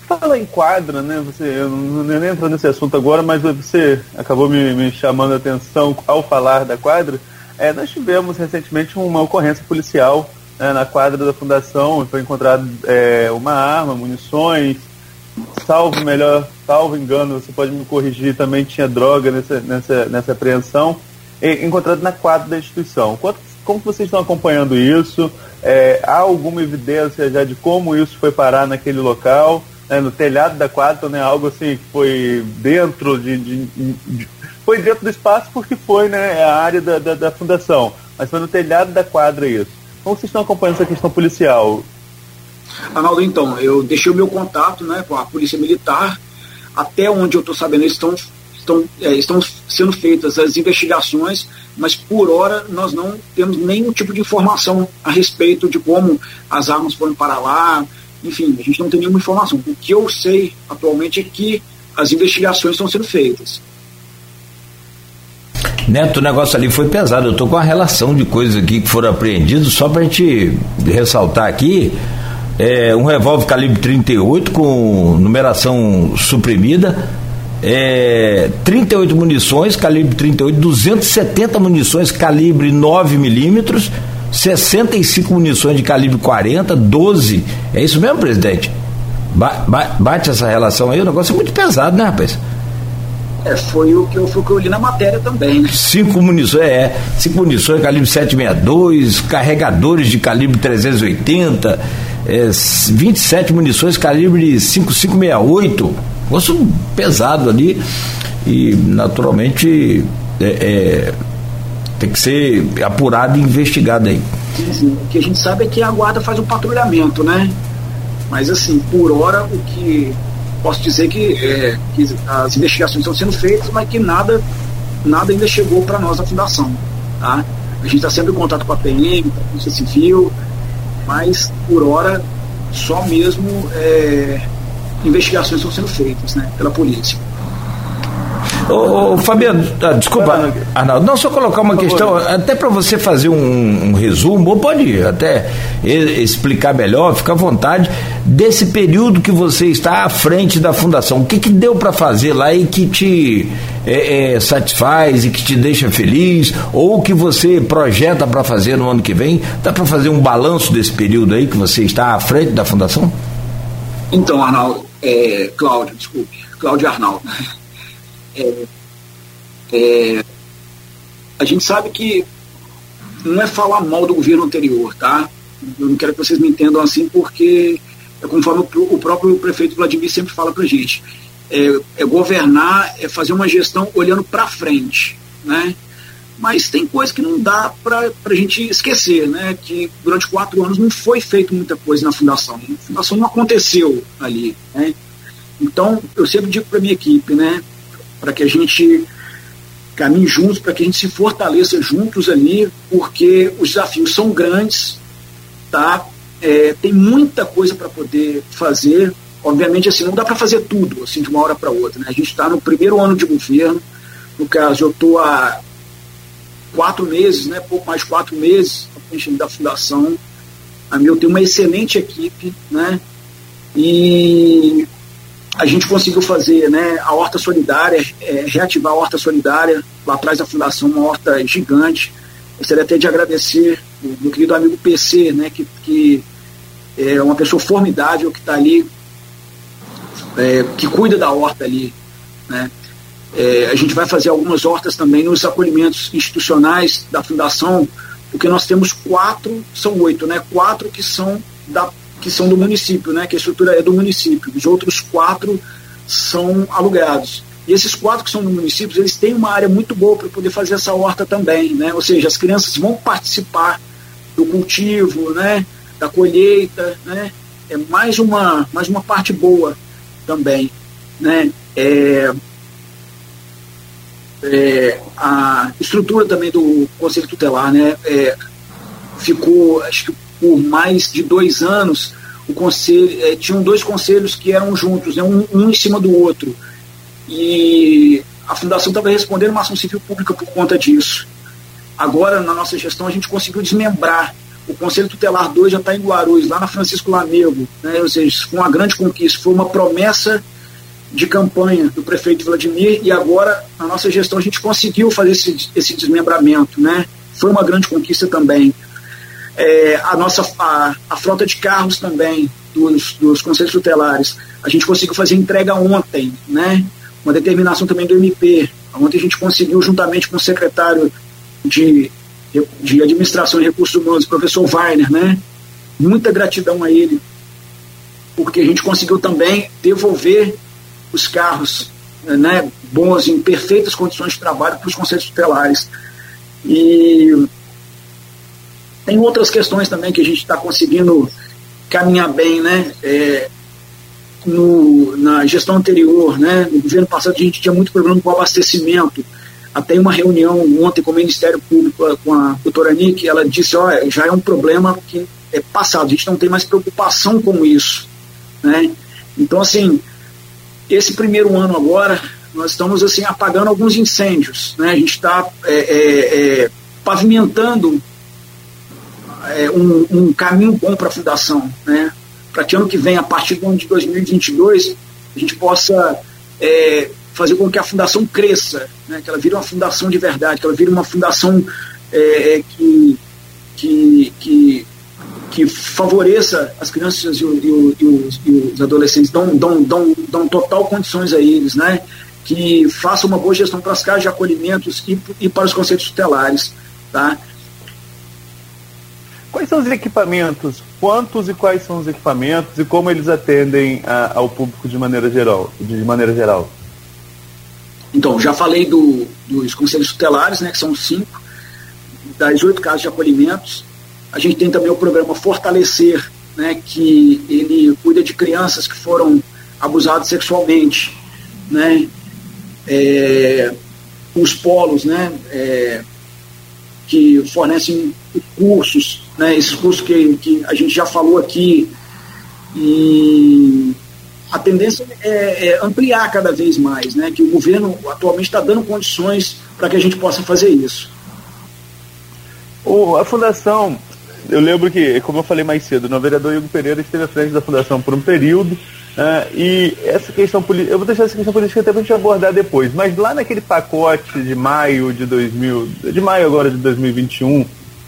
Fala em quadra, né? Você, eu não nem entro nesse assunto agora, mas você acabou me, me chamando a atenção ao falar da quadra. É, nós tivemos recentemente uma ocorrência policial né, na quadra da fundação foi encontrado é, uma arma, munições, salvo melhor, salvo engano, você pode me corrigir, também tinha droga nessa, nessa, nessa apreensão, e, encontrado na quadra da instituição. Quanto, como vocês estão acompanhando isso? É, há alguma evidência já de como isso foi parar naquele local? Né, no telhado da quadra, né, algo assim que foi dentro de, de, de, foi dentro do espaço porque foi né, a área da, da, da fundação, mas foi no telhado da quadra isso. Como vocês estão acompanhando essa questão policial? Arnaldo, então, eu deixei o meu contato né, com a Polícia Militar. Até onde eu estou sabendo, eles estão, estão, é, estão sendo feitas as investigações, mas por hora nós não temos nenhum tipo de informação a respeito de como as armas foram para lá. Enfim, a gente não tem nenhuma informação. O que eu sei atualmente é que as investigações estão sendo feitas. Neto, o negócio ali foi pesado. Eu tô com uma relação de coisas aqui que foram apreendidas, só pra gente ressaltar aqui. É, um revólver calibre 38 com numeração suprimida, é, 38 munições, calibre 38, 270 munições, calibre 9 milímetros, 65 munições de calibre 40, 12. É isso mesmo, presidente? Ba ba bate essa relação aí, o negócio é muito pesado, né, rapaz? É, foi o que eu, foi o que eu li na matéria também, né? Cinco munições, é, cinco munições calibre 762, carregadores de calibre 380, é, 27 munições calibre 5568, negócio pesado ali e naturalmente é, é, tem que ser apurado e investigado aí. Sim. O que a gente sabe é que a guarda faz um patrulhamento, né? Mas assim, por hora o que posso dizer que, é, que as investigações estão sendo feitas, mas que nada, nada ainda chegou para nós na fundação. Tá? A gente está sempre em contato com a PM, com a Polícia Civil, mas por hora só mesmo é, investigações estão sendo feitas né, pela polícia. Ô, ô, Fabiano, ah, desculpa, Arnaldo, não só colocar uma questão, até para você fazer um, um, resumo, ou pode até explicar melhor, fica à vontade, desse período que você está à frente da fundação. O que, que deu para fazer lá e que te é, é, satisfaz e que te deixa feliz, ou que você projeta para fazer no ano que vem? Dá para fazer um balanço desse período aí que você está à frente da fundação? Então, Arnaldo, é, Cláudio, desculpe, Cláudio Arnaldo. É, é, a gente sabe que não é falar mal do governo anterior, tá? Eu não quero que vocês me entendam assim, porque é conforme o, próprio prefeito Vladimir sempre fala para gente. É, é, governar, é fazer uma gestão olhando para frente, né? Mas tem coisa que não dá para a gente esquecer, né? Que durante quatro anos não foi feito muita coisa na fundação. A fundação não aconteceu ali, né? Então, eu sempre digo para minha equipe, né? para que a gente caminhe juntos, para que a gente se fortaleça juntos ali, porque os desafios são grandes, tá? É, tem muita coisa para poder fazer. Obviamente, assim, não dá para fazer tudo assim de uma hora para outra. Né? A gente está no primeiro ano de governo. No caso, eu estou há quatro meses, né? Pouco mais quatro meses da fundação. A eu tenho uma excelente equipe, né? E a gente conseguiu fazer né, a horta solidária, é, reativar a horta solidária, lá atrás da fundação, uma horta gigante. Gostaria até de agradecer o meu querido amigo PC, né, que, que é uma pessoa formidável que está ali, é, que cuida da horta ali. Né. É, a gente vai fazer algumas hortas também nos acolhimentos institucionais da fundação, porque nós temos quatro, são oito, né, quatro que são da que são do município, né, que a estrutura é do município. Os outros quatro são alugados. E esses quatro que são do município, eles têm uma área muito boa para poder fazer essa horta também, né? Ou seja, as crianças vão participar do cultivo, né, da colheita, né? É mais uma, mais uma parte boa também, né? É, é, a estrutura também do Conselho Tutelar, né? É, ficou, acho que por mais de dois anos, o conselho, é, tinham dois conselhos que eram juntos, né, um, um em cima do outro. E a fundação estava respondendo uma ação civil pública por conta disso. Agora, na nossa gestão, a gente conseguiu desmembrar. O Conselho Tutelar 2 já está em Guarulhos, lá na Francisco Lamego. Né? Ou seja, foi uma grande conquista. Foi uma promessa de campanha do prefeito Vladimir e agora, na nossa gestão, a gente conseguiu fazer esse, esse desmembramento. Né? Foi uma grande conquista também. É, a nossa a, a, frota de carros também dos, dos conselhos tutelares. A gente conseguiu fazer entrega ontem, né? Uma determinação também do MP. Ontem a gente conseguiu, juntamente com o secretário de, de Administração e Recursos Humanos, professor Weiner, né? Muita gratidão a ele, porque a gente conseguiu também devolver os carros né, bons, em perfeitas condições de trabalho para os conselhos tutelares. E tem outras questões também que a gente está conseguindo caminhar bem, né? É, no, na gestão anterior, né? No governo passado a gente tinha muito problema com o abastecimento. Até uma reunião ontem com o Ministério Público, com a doutora Nick, ela disse, olha, já é um problema que é passado, a gente não tem mais preocupação com isso, né? Então, assim, esse primeiro ano agora, nós estamos, assim, apagando alguns incêndios, né? A gente está é, é, é, pavimentando é, um, um, caminho bom para a fundação, né? Para que ano que vem, a partir do ano de 2022, a gente possa é, fazer com que a fundação cresça, né? que ela vire uma fundação de verdade, que ela vire uma fundação é, é que, que favoreça as crianças e, e, e, os, e os, adolescentes, dão, dão, dão, dão total condições a eles, né? que faça uma boa gestão para as casas de acolhimentos e, e para os conselhos tutelares. Tá? Quais são os equipamentos? Quantos e quais são os equipamentos e como eles atendem a, ao público de maneira geral? De maneira geral? Então, já falei do, dos conselhos tutelares, né, que são cinco, das oito casas de acolhimentos. A gente tem também o programa Fortalecer, né, que ele cuida de crianças que foram abusadas sexualmente. Né, é, os polos, né, é, que fornecem cursos, né, esses cursos que, que a gente já falou aqui, e a tendência é, é, ampliar cada vez mais, né? que o governo atualmente está dando condições para que a gente possa fazer isso. O, a Fundação, eu lembro que, como eu falei mais cedo, o vereador Hugo Pereira esteve à frente da Fundação por um período, uh, e essa questão política, eu vou deixar essa questão política até para a gente abordar depois, mas lá naquele pacote de maio de 2000, de maio agora de 2021,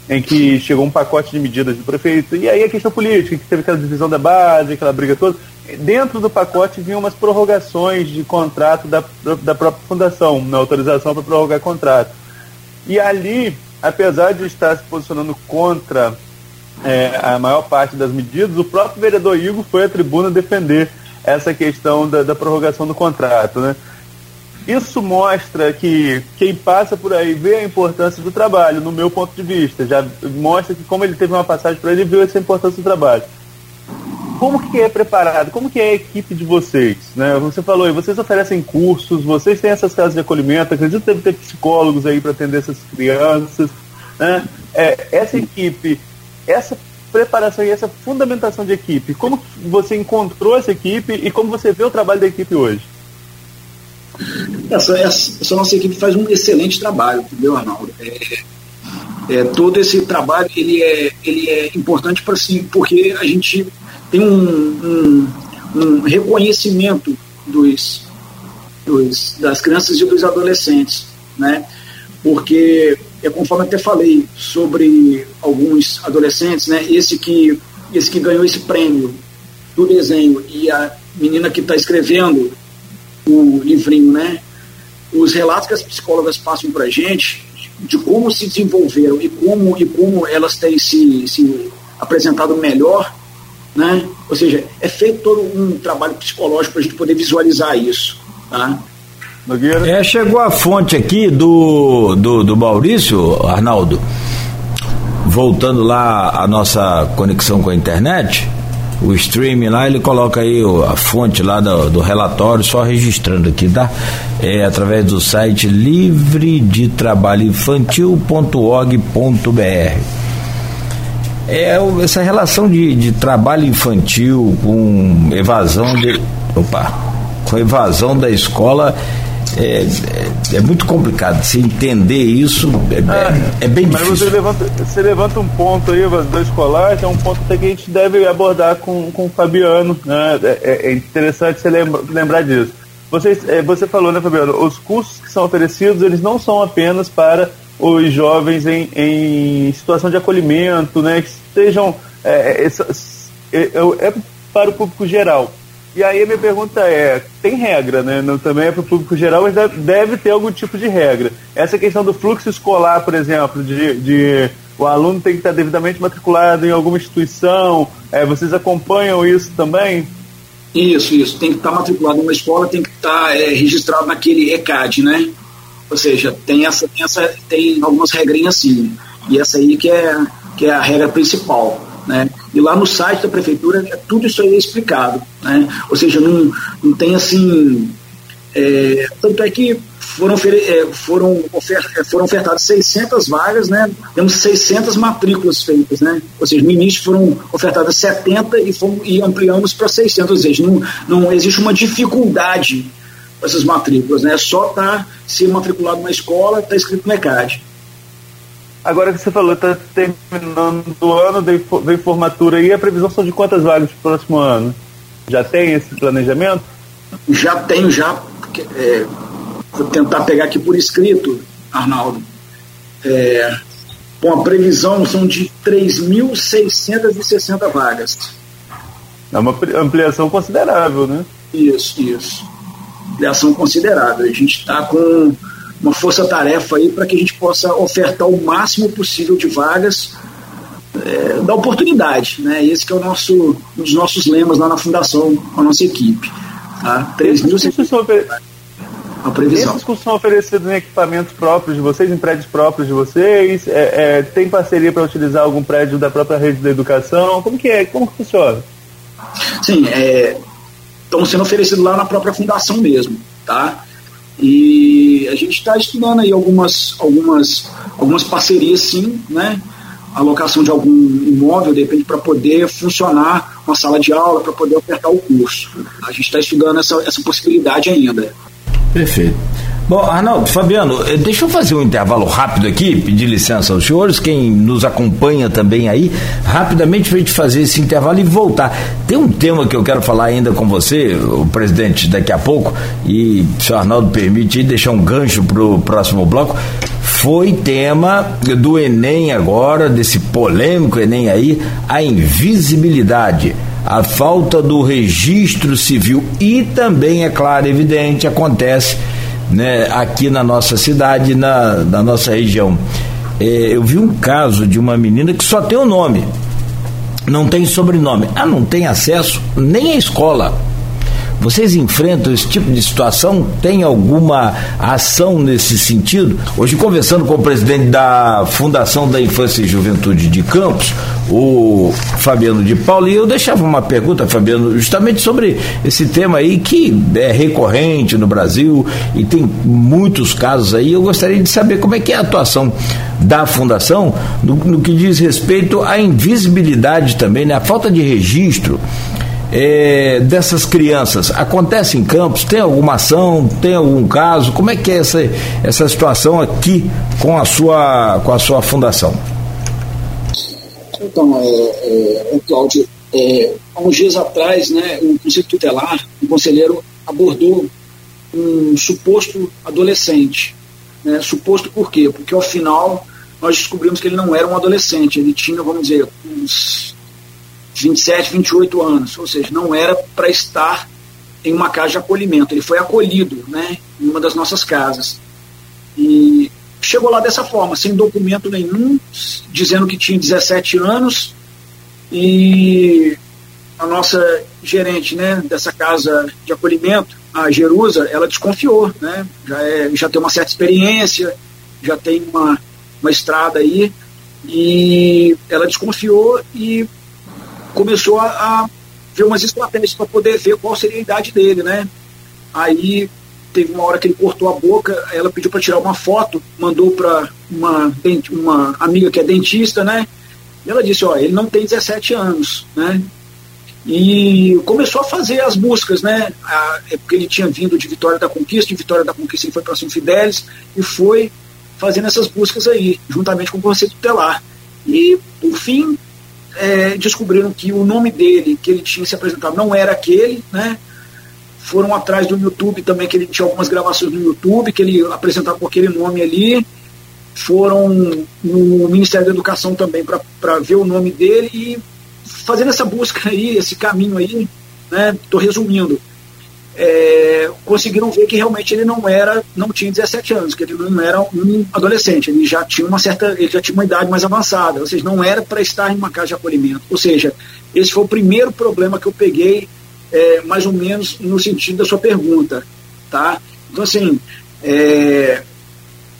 em que chegou um pacote de medidas do prefeito, e aí a questão política, que teve aquela divisão da base, aquela briga toda, dentro do pacote vinham umas prorrogações de contrato da, da própria fundação, na autorização para prorrogar contrato. E ali, apesar de estar se posicionando contra é, a maior parte das medidas, o próprio vereador Igor foi à tribuna defender essa questão da, da prorrogação do contrato. Né? Isso mostra que quem passa por aí vê a importância do trabalho, no meu ponto de vista. Já mostra que, como ele teve uma passagem para ele, viu essa importância do trabalho como que é preparado, como que é a equipe de vocês? Né? Você falou, vocês oferecem cursos, vocês têm essas casas de acolhimento, acredito que deve ter psicólogos aí para atender essas crianças. Né? É, essa equipe, essa preparação e essa fundamentação de equipe, como você encontrou essa equipe e como você vê o trabalho da equipe hoje? Essa, essa, essa nossa equipe faz um excelente trabalho, entendeu, Arnaldo? É, é, todo esse trabalho ele é, ele é importante para si, porque a gente tem um, um, um reconhecimento dos, dos, das crianças e dos adolescentes, né? Porque, é conforme até falei sobre alguns adolescentes, né? Esse que, esse que ganhou esse prêmio do desenho e a menina que está escrevendo o livrinho, né? Os relatos que as psicólogas passam para a gente de como se desenvolveram e como, e como elas têm se, se apresentado melhor né? Ou seja, é feito todo um trabalho psicológico para a gente poder visualizar isso. Tá? É, chegou a fonte aqui do, do, do Maurício, Arnaldo, voltando lá a nossa conexão com a internet, o streaming lá, ele coloca aí a fonte lá do, do relatório, só registrando aqui, tá? É através do site livre de trabalho infantil.org.br é essa relação de, de trabalho infantil com evasão de. Opa! Com evasão da escola. É, é, é, muito complicado se entender isso é, ah, é bem mas difícil. Mas você levanta, você levanta um ponto aí da escolar, que é um ponto que a gente deve abordar com, com o Fabiano. Né? É, é, é interessante você lembra, lembrar disso. Você, é, você falou, né, Fabiano? Os cursos que são oferecidos, eles não são apenas para os jovens em, em situação de acolhimento, né, que sejam é, é, é, é, para o público geral. E aí a minha pergunta é, tem regra, né? Não, também é para o público geral, mas deve, ter algum tipo de regra. Essa questão do fluxo escolar, por exemplo, de, de o aluno tem que estar devidamente matriculado em alguma instituição, é, vocês acompanham isso também? Isso, isso. Tem que estar matriculado numa escola, tem que estar é, registrado naquele ECAD, né? Ou seja, tem, essa, tem, essa, tem algumas regrinhas sim. E essa aí que é, que é a regra principal. Né? E lá no site da prefeitura é tudo isso aí é explicado. Né? Ou seja, não, não tem assim. É, tanto é que foram, é, foram, é, foram ofertadas 600 vagas, né? temos 600 matrículas feitas. Né? Ou seja, no início foram ofertadas 70 e, fomos, e ampliamos para 600. Ou seja, não, não existe uma dificuldade essas matrículas, né? É só estar tá, se matriculado na escola, está escrito no ECAD. Agora que você falou, está terminando o ano, vem formatura e a previsão são de quantas vagas para o próximo ano? Já tem esse planejamento? Já tenho, já. É, vou tentar pegar aqui por escrito, Arnaldo. É, Com a previsão são de 3.660 vagas. É uma ampliação considerável, né? Isso, isso. Ampliação considerável. A gente está com uma força-tarefa aí para que a gente possa ofertar o máximo possível de vagas é, da oportunidade, né? Esse que é o nosso, um dos nossos lemas lá na fundação, com a nossa equipe. Tá? 3 mil a previsão. Esses cursos são oferecidos em equipamentos próprios de vocês, em prédios próprios de vocês? É, é, tem parceria para utilizar algum prédio da própria rede da educação? Como que é? Como que funciona? Sim, é, estão sendo oferecidos lá na própria fundação mesmo, tá? E a gente está estudando aí algumas, algumas, algumas parcerias, sim, né? alocação de algum imóvel, de repente, para poder funcionar uma sala de aula, para poder ofertar o curso. A gente está estudando essa, essa possibilidade ainda. Perfeito. Bom, Arnaldo, Fabiano, eh, deixa eu fazer um intervalo rápido aqui, pedir licença aos senhores, quem nos acompanha também aí, rapidamente para a gente fazer esse intervalo e voltar. Tem um tema que eu quero falar ainda com você, o presidente, daqui a pouco, e se o Arnaldo permite deixar um gancho para o próximo bloco. Foi tema do Enem agora, desse polêmico Enem aí, a invisibilidade a falta do registro civil e também, é claro, evidente, acontece né, aqui na nossa cidade, na, na nossa região. É, eu vi um caso de uma menina que só tem o um nome, não tem sobrenome. Ah, não tem acesso nem à escola. Vocês enfrentam esse tipo de situação? Tem alguma ação nesse sentido? Hoje, conversando com o presidente da Fundação da Infância e Juventude de Campos, o Fabiano de e eu deixava uma pergunta, Fabiano, justamente sobre esse tema aí que é recorrente no Brasil e tem muitos casos aí. Eu gostaria de saber como é que é a atuação da Fundação no, no que diz respeito à invisibilidade também, né? a falta de registro é, dessas crianças acontece em Campos? Tem alguma ação? Tem algum caso? Como é que é essa, essa situação aqui com a sua, com a sua fundação? Então, é, é, Cláudio, é, há uns dias atrás, né, o Conselho Tutelar, o conselheiro abordou um suposto adolescente. Né, suposto por quê? Porque ao final nós descobrimos que ele não era um adolescente, ele tinha, vamos dizer, uns 27, 28 anos, ou seja, não era para estar em uma casa de acolhimento. Ele foi acolhido né, em uma das nossas casas. E chegou lá dessa forma, sem documento nenhum, dizendo que tinha 17 anos. E a nossa gerente né, dessa casa de acolhimento, a Jerusa, ela desconfiou, né? Já, é, já tem uma certa experiência, já tem uma, uma estrada aí, e ela desconfiou e começou a, a ver umas estratégias para poder ver qual seria a idade dele, né? Aí teve uma hora que ele cortou a boca, ela pediu para tirar uma foto, mandou para uma, uma amiga que é dentista, né? E ela disse, ó, ele não tem 17 anos, né? E começou a fazer as buscas, né? A, é porque ele tinha vindo de Vitória da Conquista, de Vitória da Conquista ele foi para São Fidélis e foi fazendo essas buscas aí, juntamente com o Conselho Tutelar. E, por fim, é, descobriram que o nome dele, que ele tinha se apresentado, não era aquele, né? Foram atrás do YouTube também, que ele tinha algumas gravações no YouTube, que ele apresentava com aquele nome ali. Foram no Ministério da Educação também para ver o nome dele e fazendo essa busca aí, esse caminho aí, né? Estou resumindo é, conseguiram ver que realmente ele não era, não tinha 17 anos, que ele não era um adolescente, ele já tinha uma certa, ele já tinha uma idade mais avançada, ou seja, não era para estar em uma casa de acolhimento. Ou seja, esse foi o primeiro problema que eu peguei, é, mais ou menos no sentido da sua pergunta, tá? Então assim, é,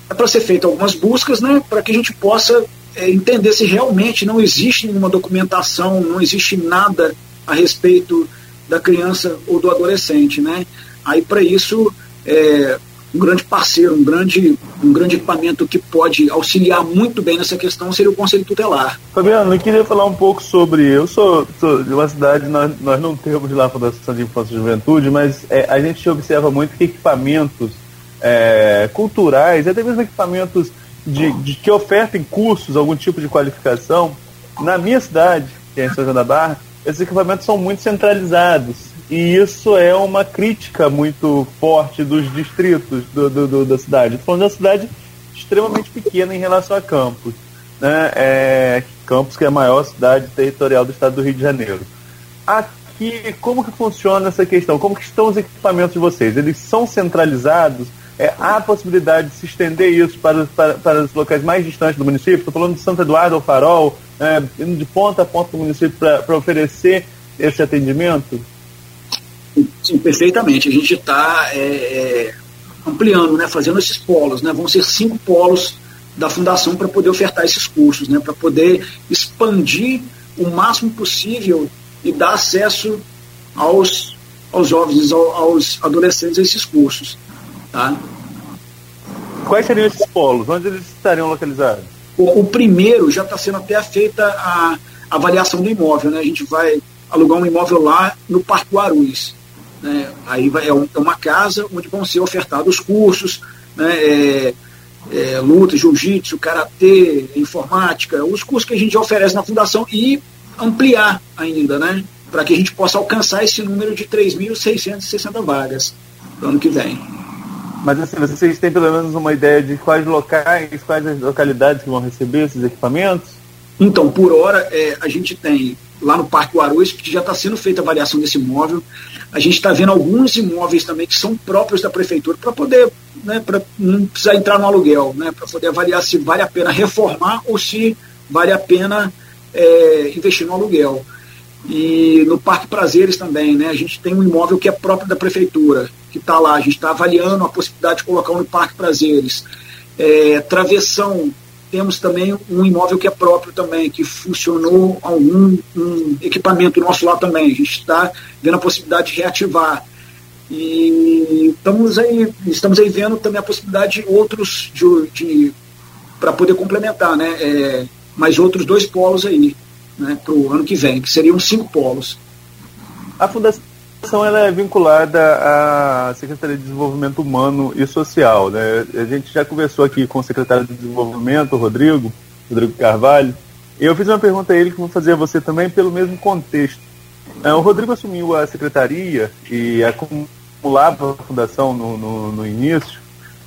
é para ser feita algumas buscas, né, para que a gente possa é, entender se realmente não existe nenhuma documentação, não existe nada a respeito da criança ou do adolescente, né? Aí para isso é, um grande parceiro, um grande, um grande equipamento que pode auxiliar muito bem nessa questão seria o Conselho Tutelar. Fabiano, eu queria falar um pouco sobre. Eu sou, sou de uma cidade, nós, nós não temos lá a Fundação de Infância e Juventude, mas é, a gente observa muito que equipamentos é, culturais, até mesmo equipamentos de, de, que ofertem cursos, algum tipo de qualificação, na minha cidade, que é em São João da Barra, esses equipamentos são muito centralizados. E isso é uma crítica muito forte dos distritos do, do, do da cidade. Estou falando da cidade extremamente pequena em relação a campos. né, é, Campos, que é a maior cidade territorial do estado do Rio de Janeiro. Aqui, como que funciona essa questão? Como que estão os equipamentos de vocês? Eles são centralizados? É, há a possibilidade de se estender isso para, para, para os locais mais distantes do município? Estou falando de Santo Eduardo ao Farol, é, indo de ponta a ponta do município para oferecer esse atendimento? Sim, perfeitamente. A gente está é, é, ampliando, né, fazendo esses polos. Né, vão ser cinco polos da fundação para poder ofertar esses cursos, né, para poder expandir o máximo possível e dar acesso aos, aos jovens, aos adolescentes a esses cursos. Tá? Quais seriam esses polos? Onde eles estariam localizados? O, o primeiro já está sendo até feita a avaliação do imóvel. Né? A gente vai alugar um imóvel lá no Parque Guarulhos. Né? Aí vai, é, é uma casa onde vão ser ofertados cursos, né? É, é, luta, jiu-jitsu, karatê, informática, os cursos que a gente oferece na fundação e ampliar ainda, né? Para que a gente possa alcançar esse número de 3.660 vagas no ano que vem. Mas assim, vocês têm pelo menos uma ideia de quais locais, quais as localidades que vão receber esses equipamentos? Então, por hora, é, a gente tem lá no Parque Guarulhos, que já está sendo feita a avaliação desse imóvel. A gente está vendo alguns imóveis também que são próprios da prefeitura para poder, né, para não precisar entrar no aluguel, né, para poder avaliar se vale a pena reformar ou se vale a pena é, investir no aluguel. E no Parque Prazeres também, né, a gente tem um imóvel que é próprio da prefeitura, que está lá. A gente está avaliando a possibilidade de colocar no Parque Prazeres. É, travessão temos também um imóvel que é próprio também, que funcionou algum um equipamento nosso lá também. A gente está vendo a possibilidade de reativar. E estamos aí, estamos aí vendo também a possibilidade de outros de, de para poder complementar, né? É, mais outros dois polos aí, né, para o ano que vem, que seriam cinco polos. A Fundação ela é vinculada à Secretaria de Desenvolvimento Humano e Social. Né? A gente já conversou aqui com o secretário de Desenvolvimento, Rodrigo, Rodrigo Carvalho, e eu fiz uma pergunta a ele que vou fazer a você também pelo mesmo contexto. É, o Rodrigo assumiu a secretaria e acumulava a fundação no, no, no início,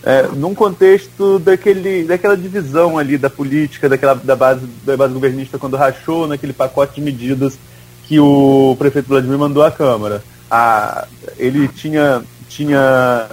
é, num contexto daquele, daquela divisão ali da política, daquela, da, base, da base governista, quando rachou naquele pacote de medidas que o prefeito Vladimir mandou à Câmara a, ele tinha, tinha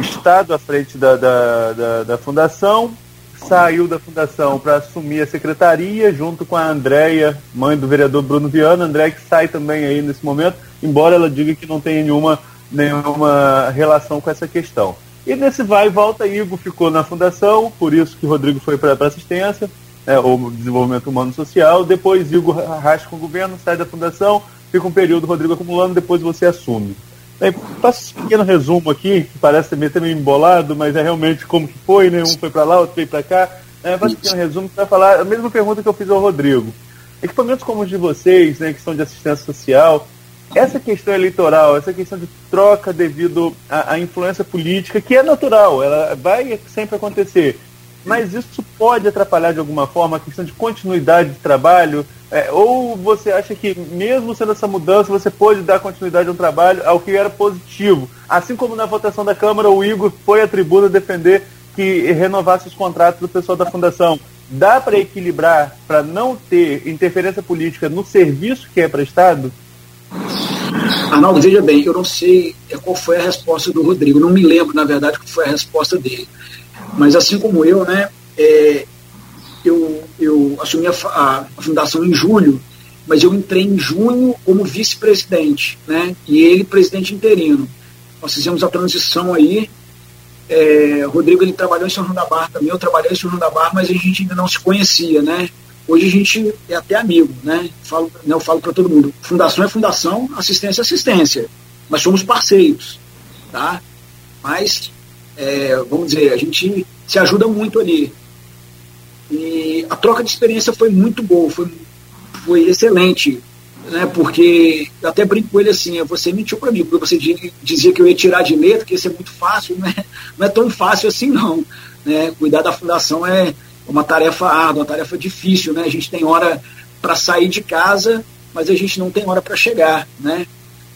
estado à frente da, da, da, da fundação, saiu da fundação para assumir a secretaria junto com a Andréia, mãe do vereador Bruno Viana, Andréia que sai também aí nesse momento, embora ela diga que não tem nenhuma, nenhuma relação com essa questão. E nesse vai e volta, Igor ficou na fundação, por isso que Rodrigo foi para a assistência, é, ou desenvolvimento humano social, depois Igor rasga com o governo, sai da fundação, fica um período Rodrigo acumulando, depois você assume. Aí, faço esse pequeno resumo aqui, que parece meio, meio embolado, mas é realmente como que foi, né? Um foi para lá, outro veio para cá. É, faço um pequeno resumo para falar a mesma pergunta que eu fiz ao Rodrigo. Equipamentos como os de vocês, né, que são de assistência social, essa questão eleitoral, essa questão de troca devido à, à influência política, que é natural, ela vai sempre acontecer mas isso pode atrapalhar de alguma forma a questão de continuidade de trabalho? É, ou você acha que, mesmo sendo essa mudança, você pode dar continuidade ao trabalho ao que era positivo? Assim como na votação da Câmara, o Igor foi à tribuna defender que renovasse os contratos do pessoal da Fundação. Dá para equilibrar, para não ter interferência política no serviço que é prestado? Arnaldo, veja bem, eu não sei qual foi a resposta do Rodrigo, não me lembro, na verdade, qual foi a resposta dele. Mas assim como eu, né, é, eu, eu assumi a, a, fundação em julho, mas eu entrei em junho como vice-presidente, né, e ele presidente interino. Nós fizemos a transição aí. É, Rodrigo ele trabalhou em São João da Barra também, eu trabalhei em São João da Barra, mas a gente ainda não se conhecia, né? Hoje a gente é até amigo, né? Falo, né eu falo para todo mundo: fundação é fundação, assistência é assistência. Mas somos parceiros, tá? Mas é, vamos dizer, a gente se ajuda muito ali. E a troca de experiência foi muito boa, foi, foi excelente, né? Porque eu até brinco com ele assim, você mentiu para mim, porque você dizia que eu ia tirar de letra, que ia ser muito fácil, não é, não é tão fácil assim não. Né? Cuidar da fundação é uma tarefa árdua, uma tarefa difícil, né? A gente tem hora para sair de casa, mas a gente não tem hora para chegar, né?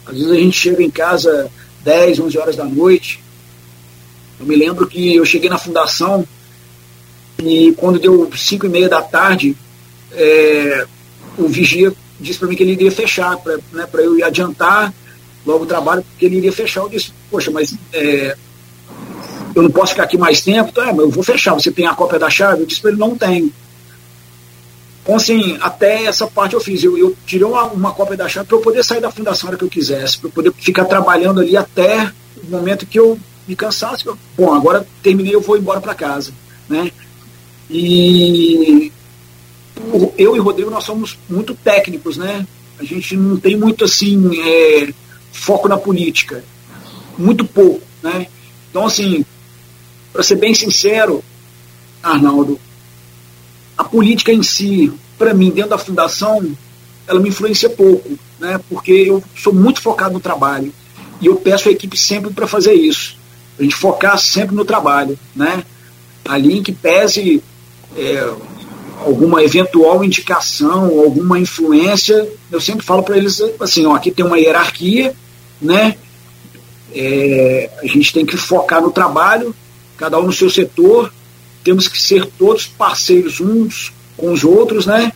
Às vezes a gente chega em casa 10, 11 horas da noite, eu me lembro que eu cheguei na fundação E quando deu cinco e meia da tarde, é, o vigia disse para mim que ele iria fechar, para né, eu ir adiantar logo o trabalho, porque ele iria fechar. Eu disse, poxa, mas é, eu não posso ficar aqui mais tempo. Então, é, mas eu vou fechar. Você tem a cópia da chave? Eu disse para ele, não tenho. Então, assim, até essa parte eu fiz. Eu, eu tirei uma, uma cópia da chave para eu poder sair da fundação a hora que eu quisesse, para eu poder ficar trabalhando ali até o momento que eu me cansasse. Bom, agora terminei, eu vou embora para casa. Né? E eu e o Rodrigo, nós somos muito técnicos, né? A gente não tem muito, assim, é, foco na política. Muito pouco, né? Então, assim, para ser bem sincero, Arnaldo, a política em si, para mim, dentro da fundação, ela me influencia pouco, né? Porque eu sou muito focado no trabalho e eu peço a equipe sempre para fazer isso, a gente focar sempre no trabalho, né? Ali em que pese é, alguma eventual indicação, alguma influência, eu sempre falo para eles assim, ó, aqui tem uma hierarquia, né? É, a gente tem que focar no trabalho, cada um no seu setor, temos que ser todos parceiros uns com os outros, né?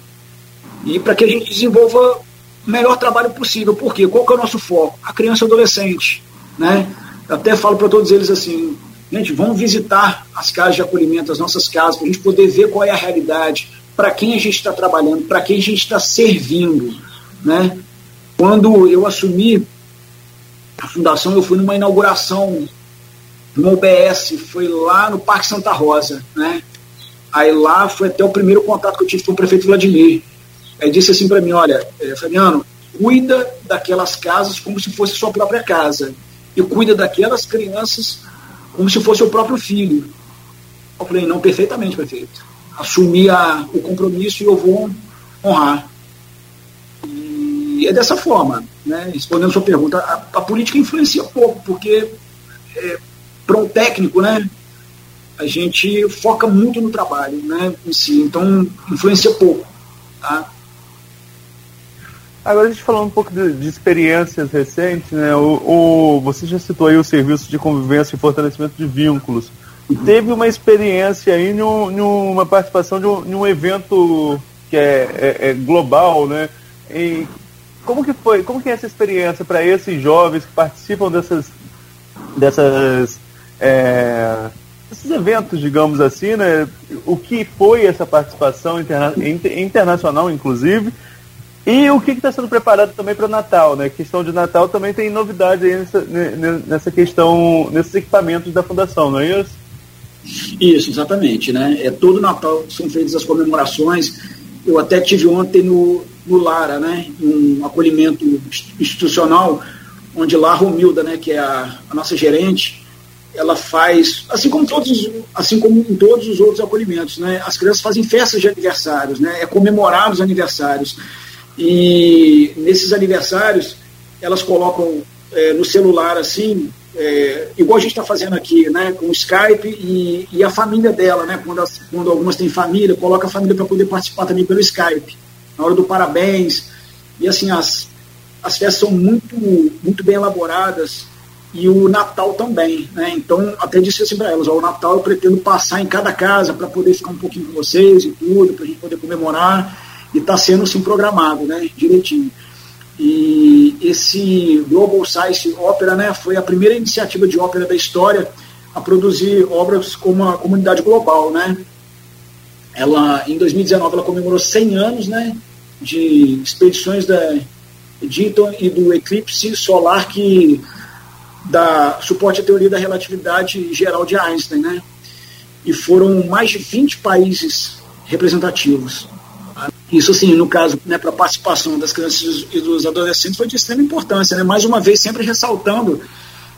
E para que a gente desenvolva o melhor trabalho possível. Por quê? Qual que é o nosso foco? A criança e adolescente, né? Até falo para todos eles assim, gente, vamos visitar as casas de acolhimento, as nossas casas, para a gente poder ver qual é a realidade, para quem a gente está trabalhando, para quem a gente está servindo, né? Quando eu assumi a fundação, eu fui numa inauguração no OBS, foi lá no Parque Santa Rosa, né? Aí lá foi até o primeiro contato que eu tive com o prefeito Vladimir. Aí disse assim para mim, olha, é, Fabiano, cuida daquelas casas como se fosse sua própria casa e cuida daquelas crianças como se fosse o próprio filho. Eu falei, não, perfeitamente, prefeito. Assumi a, o compromisso e eu vou honrar. E é dessa forma, né? respondendo a sua pergunta, a, a política influencia pouco, porque é, para um técnico, né, a gente foca muito no trabalho, né, em si, então influencia pouco, tá? Agora a gente falando um pouco de, de experiências recentes, né, o, o, você já citou aí o serviço de convivência e fortalecimento de vínculos. Teve uma experiência aí numa participação de um, um evento que é, é, é global, né? E como que foi, como que é essa experiência para esses jovens que participam dessas, dessas é, esses eventos, digamos assim, né? O que foi essa participação interna internacional, inclusive, e o que está sendo preparado também para o Natal, né? Questão de Natal também tem novidade aí nessa, nessa questão, nesses equipamentos da Fundação, não é isso? Isso, exatamente, né? É todo Natal são feitas as comemorações. Eu até tive ontem no, no Lara, né? Um acolhimento institucional, onde lá a Romilda, né? Que é a, a nossa gerente, ela faz, assim como todos, assim como em todos os outros acolhimentos, né? As crianças fazem festas de aniversários, né? É comemorar os aniversários. E nesses aniversários, elas colocam é, no celular assim, é, igual a gente está fazendo aqui, né? Com o Skype e, e a família dela, né? Quando, as, quando algumas têm família, coloca a família para poder participar também pelo Skype, na hora do parabéns. E assim, as, as festas são muito, muito bem elaboradas e o Natal também, né? Então, até disse assim para elas, ó, o Natal eu pretendo passar em cada casa para poder ficar um pouquinho com vocês e tudo, para a gente poder comemorar, e está sendo assim programado, né, direitinho. E esse Global Science Opera, né, foi a primeira iniciativa de ópera da história a produzir obras com uma comunidade global, né? Ela, em 2019, ela comemorou 100 anos, né, de expedições da Eddington e do eclipse solar que da suporte à teoria da relatividade geral de Einstein, né? E foram mais de 20 países representativos. Isso, assim, no caso, né, para a participação das crianças e dos adolescentes foi de extrema importância, né? Mais uma vez, sempre ressaltando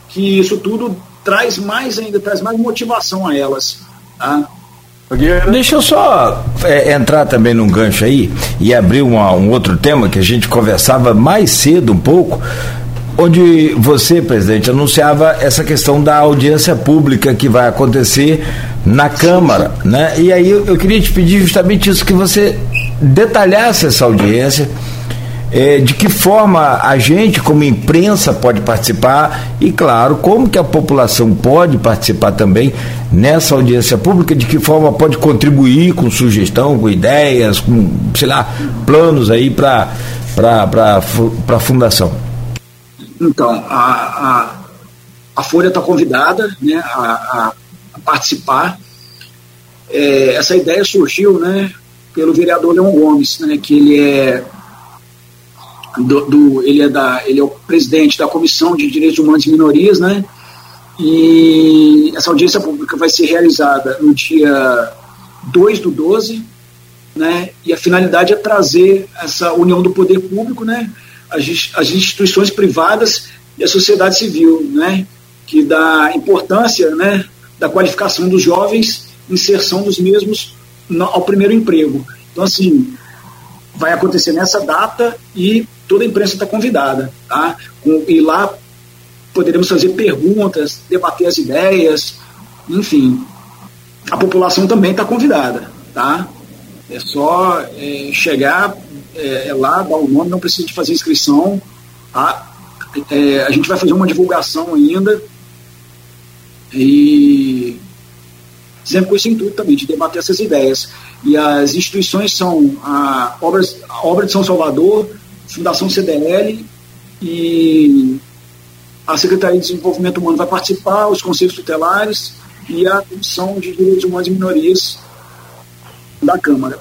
que isso tudo traz mais ainda, traz mais motivação a elas, tá? Deixa eu só é, entrar também num gancho aí e abrir uma, um outro tema que a gente conversava mais cedo um pouco onde você, presidente, anunciava essa questão da audiência pública que vai acontecer na Câmara, né? E aí eu, eu queria te pedir justamente isso, que você detalhasse essa audiência, é, de que forma a gente, como imprensa, pode participar e, claro, como que a população pode participar também nessa audiência pública, de que forma pode contribuir com sugestão, com ideias, com, sei lá, planos aí para a fundação. Então, a, a, a Folha está convidada né, a, a participar. É, essa ideia surgiu né, pelo vereador Leão Gomes, né, que ele é do, do, ele, é da, ele é o presidente da Comissão de Direitos Humanos e Minorias, né? E essa audiência pública vai ser realizada no dia 2 do 12, né? E a finalidade é trazer essa união do poder público, né? As, as instituições privadas e a sociedade civil, né? Que dá importância, né? Da qualificação dos jovens, inserção dos mesmos ao primeiro emprego. Então, assim, vai acontecer nessa data e toda a imprensa está convidada, tá? E lá poderemos fazer perguntas, debater as ideias, enfim. A população também está convidada, tá? É só é, chegar é, é, lá, dar o nome, não precisa de fazer inscrição, tá? É, a gente vai fazer uma divulgação ainda e sempre com esse intuito também de debater essas ideias. E as instituições são a Obra, a Obra de São Salvador, Fundação CDL e a Secretaria de Desenvolvimento Humano vai participar, os conselhos tutelares e a Comissão de Direitos Humanos e Minorias da Câmara.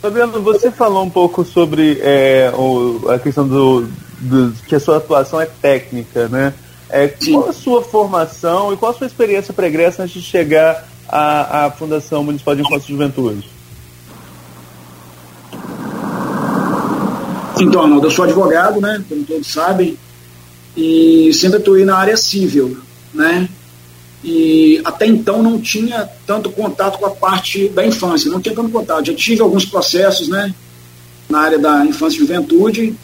Fabiano, você falou um pouco sobre é, o, a questão do, do, que a sua atuação é técnica, né? É, qual a sua formação e qual a sua experiência pregressa antes de chegar à, à Fundação Municipal de Infância e Juventude? Então, Arnaldo, eu sou advogado, né? Como todos sabem, e sempre atuei na área civil, né? E até então não tinha tanto contato com a parte da infância, não tinha tanto contato. Já tive alguns processos, né? Na área da infância e juventude,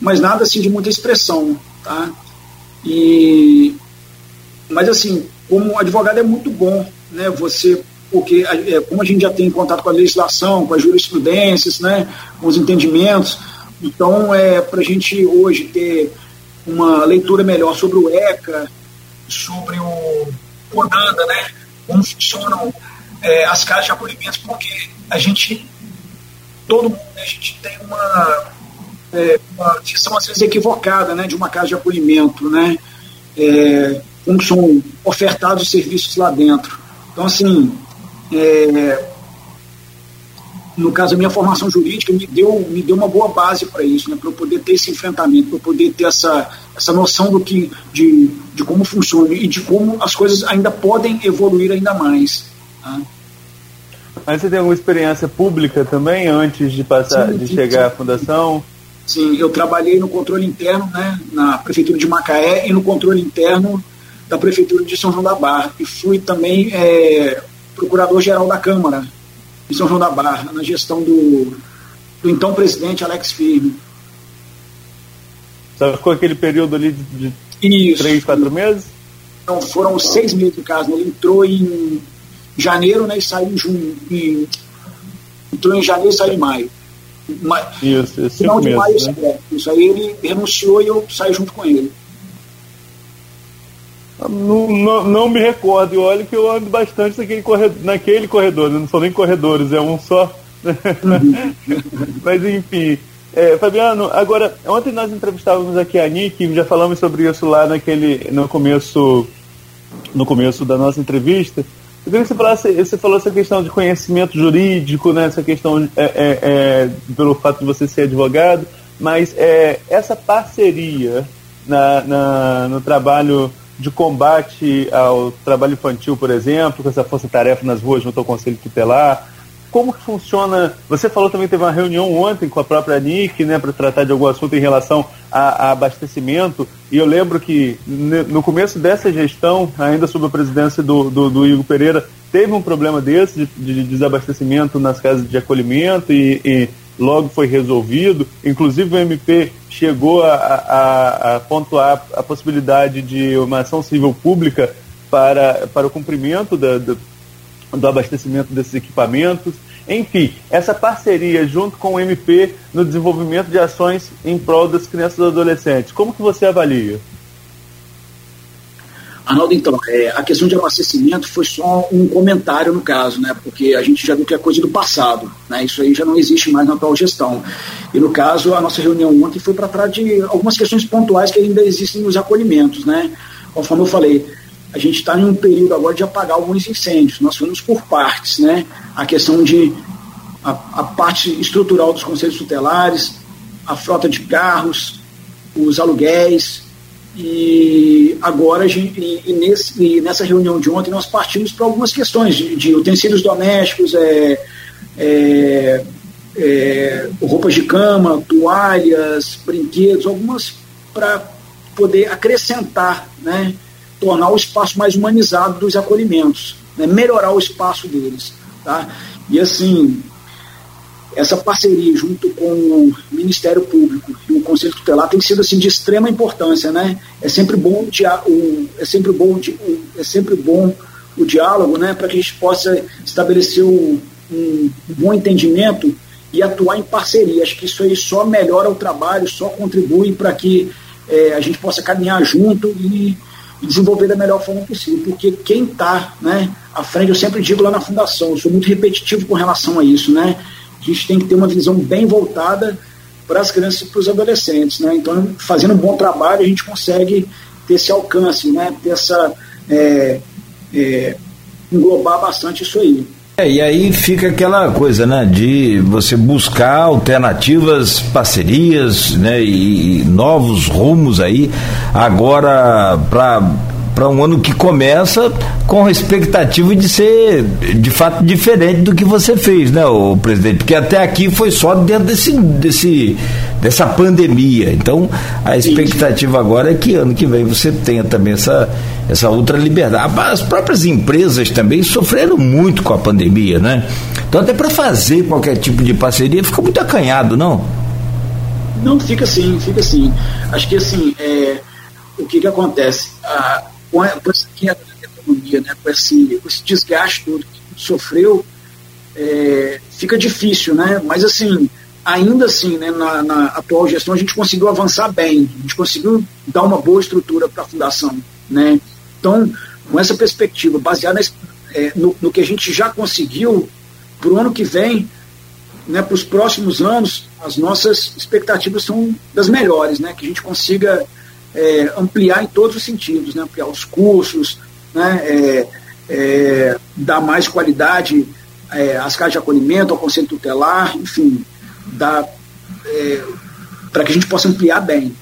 mas nada assim de muita expressão, tá? E, mas assim, como advogado é muito bom, né? Você porque é, como a gente já tem contato com a legislação, com as jurisprudências, né, com os entendimentos, então, é, para a gente hoje ter uma leitura melhor sobre o ECA, sobre o CONANDA, né, como funcionam é, as casas de acolhimento, porque a gente, todo mundo, né, a gente tem uma, é, uma visão às vezes equivocada né, de uma casa de acolhimento, né, é, como são ofertados os serviços lá dentro. Então, assim, é, no caso, a minha formação jurídica me deu, me deu uma boa base para isso, né, para eu poder ter esse enfrentamento, para eu poder ter essa, essa noção do que, de, de como funciona e de como as coisas ainda podem evoluir ainda mais. Tá? Mas você tem alguma experiência pública também antes de passar, sim, de sim, chegar sim. à fundação? Sim, eu trabalhei no controle interno, né, na prefeitura de Macaé e no controle interno da prefeitura de São João da Barra e fui também é, procurador geral da Câmara em São João da Barra, na gestão do, do então presidente Alex Firme. Você ficou aquele período ali de, de Isso. três, quatro meses? Então, foram seis meses no caso. Ele entrou em janeiro né, e saiu em junho. Em, entrou em janeiro e saiu em maio. Ma, isso, isso final de meses, maio, né? isso aí ele renunciou e eu saí junto com ele. Não, não, não, me recordo, e olha que eu ando bastante naquele corredor, naquele corredor não são nem corredores, é um só. Mas enfim. É, Fabiano, agora, ontem nós entrevistávamos aqui a Nick, já falamos sobre isso lá naquele, no começo no começo da nossa entrevista. Eu queria que você falasse, você falou essa questão de conhecimento jurídico, né, essa questão é, é, é pelo fato de você ser advogado, mas é, essa parceria na, na, no trabalho de combate ao trabalho infantil, por exemplo, com essa força-tarefa nas ruas junto ao Conselho Tutelar? Como que funciona? Você falou também teve uma reunião ontem com a própria NIC, né, para tratar de algum assunto em relação a, a, abastecimento. E eu lembro que no começo dessa gestão, ainda sob a presidência do, do, do Igor Pereira, teve um problema desse de, de desabastecimento nas casas de acolhimento e, e logo foi resolvido. Inclusive o MP chegou a, a, a, pontuar a possibilidade de uma ação civil pública para, para o cumprimento da, da, do abastecimento desses equipamentos. Enfim, essa parceria junto com o MP no desenvolvimento de ações em prol das crianças e adolescentes, como que você avalia? Arnaldo, então, é, a questão de abastecimento foi só um comentário no caso, né? Porque a gente já viu que é coisa do passado, né? Isso aí já não existe mais na atual gestão. E no caso, a nossa reunião ontem foi para trás de algumas questões pontuais que ainda existem nos acolhimentos, né? Conforme eu falei, a gente está em um período agora de apagar alguns incêndios. Nós fomos por partes, né? A questão de a, a parte estrutural dos conselhos tutelares, a frota de carros, os aluguéis, e agora, gente, e, e, nesse, e nessa reunião de ontem, nós partimos para algumas questões de, de utensílios domésticos, é, é, é, roupas de cama, toalhas, brinquedos, algumas para poder acrescentar, né, tornar o espaço mais humanizado dos acolhimentos, né, melhorar o espaço deles. Tá? E assim, essa parceria junto com o Ministério Público e o Conselho Tutelar tem sido assim de extrema importância, né? É sempre bom o, é sempre bom é sempre bom o diálogo, né? Para que a gente possa estabelecer um, um bom entendimento e atuar em parceria. Acho que isso aí só melhora o trabalho, só contribui para que é, a gente possa caminhar junto e, e desenvolver da melhor forma possível. Porque quem está, né? À frente, eu sempre digo lá na fundação, eu sou muito repetitivo com relação a isso, né? a gente tem que ter uma visão bem voltada para as crianças e para os adolescentes. Né? Então, fazendo um bom trabalho, a gente consegue ter esse alcance, né? ter essa. É, é, englobar bastante isso aí. É, e aí fica aquela coisa, né, de você buscar alternativas, parcerias, né, e, e novos rumos aí, agora para para um ano que começa com a expectativa de ser de fato diferente do que você fez, né, o presidente? Porque até aqui foi só dentro desse, desse dessa pandemia. Então, a expectativa agora é que ano que vem você tenha também essa essa outra liberdade. As próprias empresas também sofreram muito com a pandemia, né? Então, até para fazer qualquer tipo de parceria fica muito acanhado, não? Não, fica assim, fica assim. Acho que assim, é, o que que acontece? Ah, a, com essa queda da economia, né, com, esse, com esse desgaste todo que sofreu, é, fica difícil, né? Mas assim, ainda assim, né, na, na, atual gestão a gente conseguiu avançar bem, a gente conseguiu dar uma boa estrutura para a fundação, né? Então, com essa perspectiva, baseada é, no, no, que a gente já conseguiu, para o ano que vem, né, para os próximos anos, as nossas expectativas são das melhores, né? Que a gente consiga é, ampliar em todos os sentidos, né? ampliar os cursos, né? É, é, dar mais qualidade é, às casas de acolhimento, ao conselho tutelar, enfim, é, para que a gente possa ampliar bem.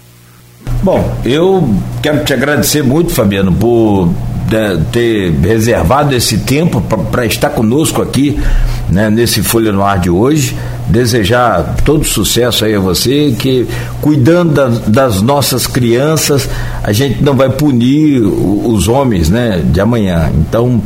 Bom, eu quero te agradecer muito, Fabiano, por né, ter reservado esse tempo para estar conosco aqui né, nesse Folha no Ar de hoje. Desejar todo sucesso aí a você, que cuidando da, das nossas crianças, a gente não vai punir os homens né, de amanhã. Então,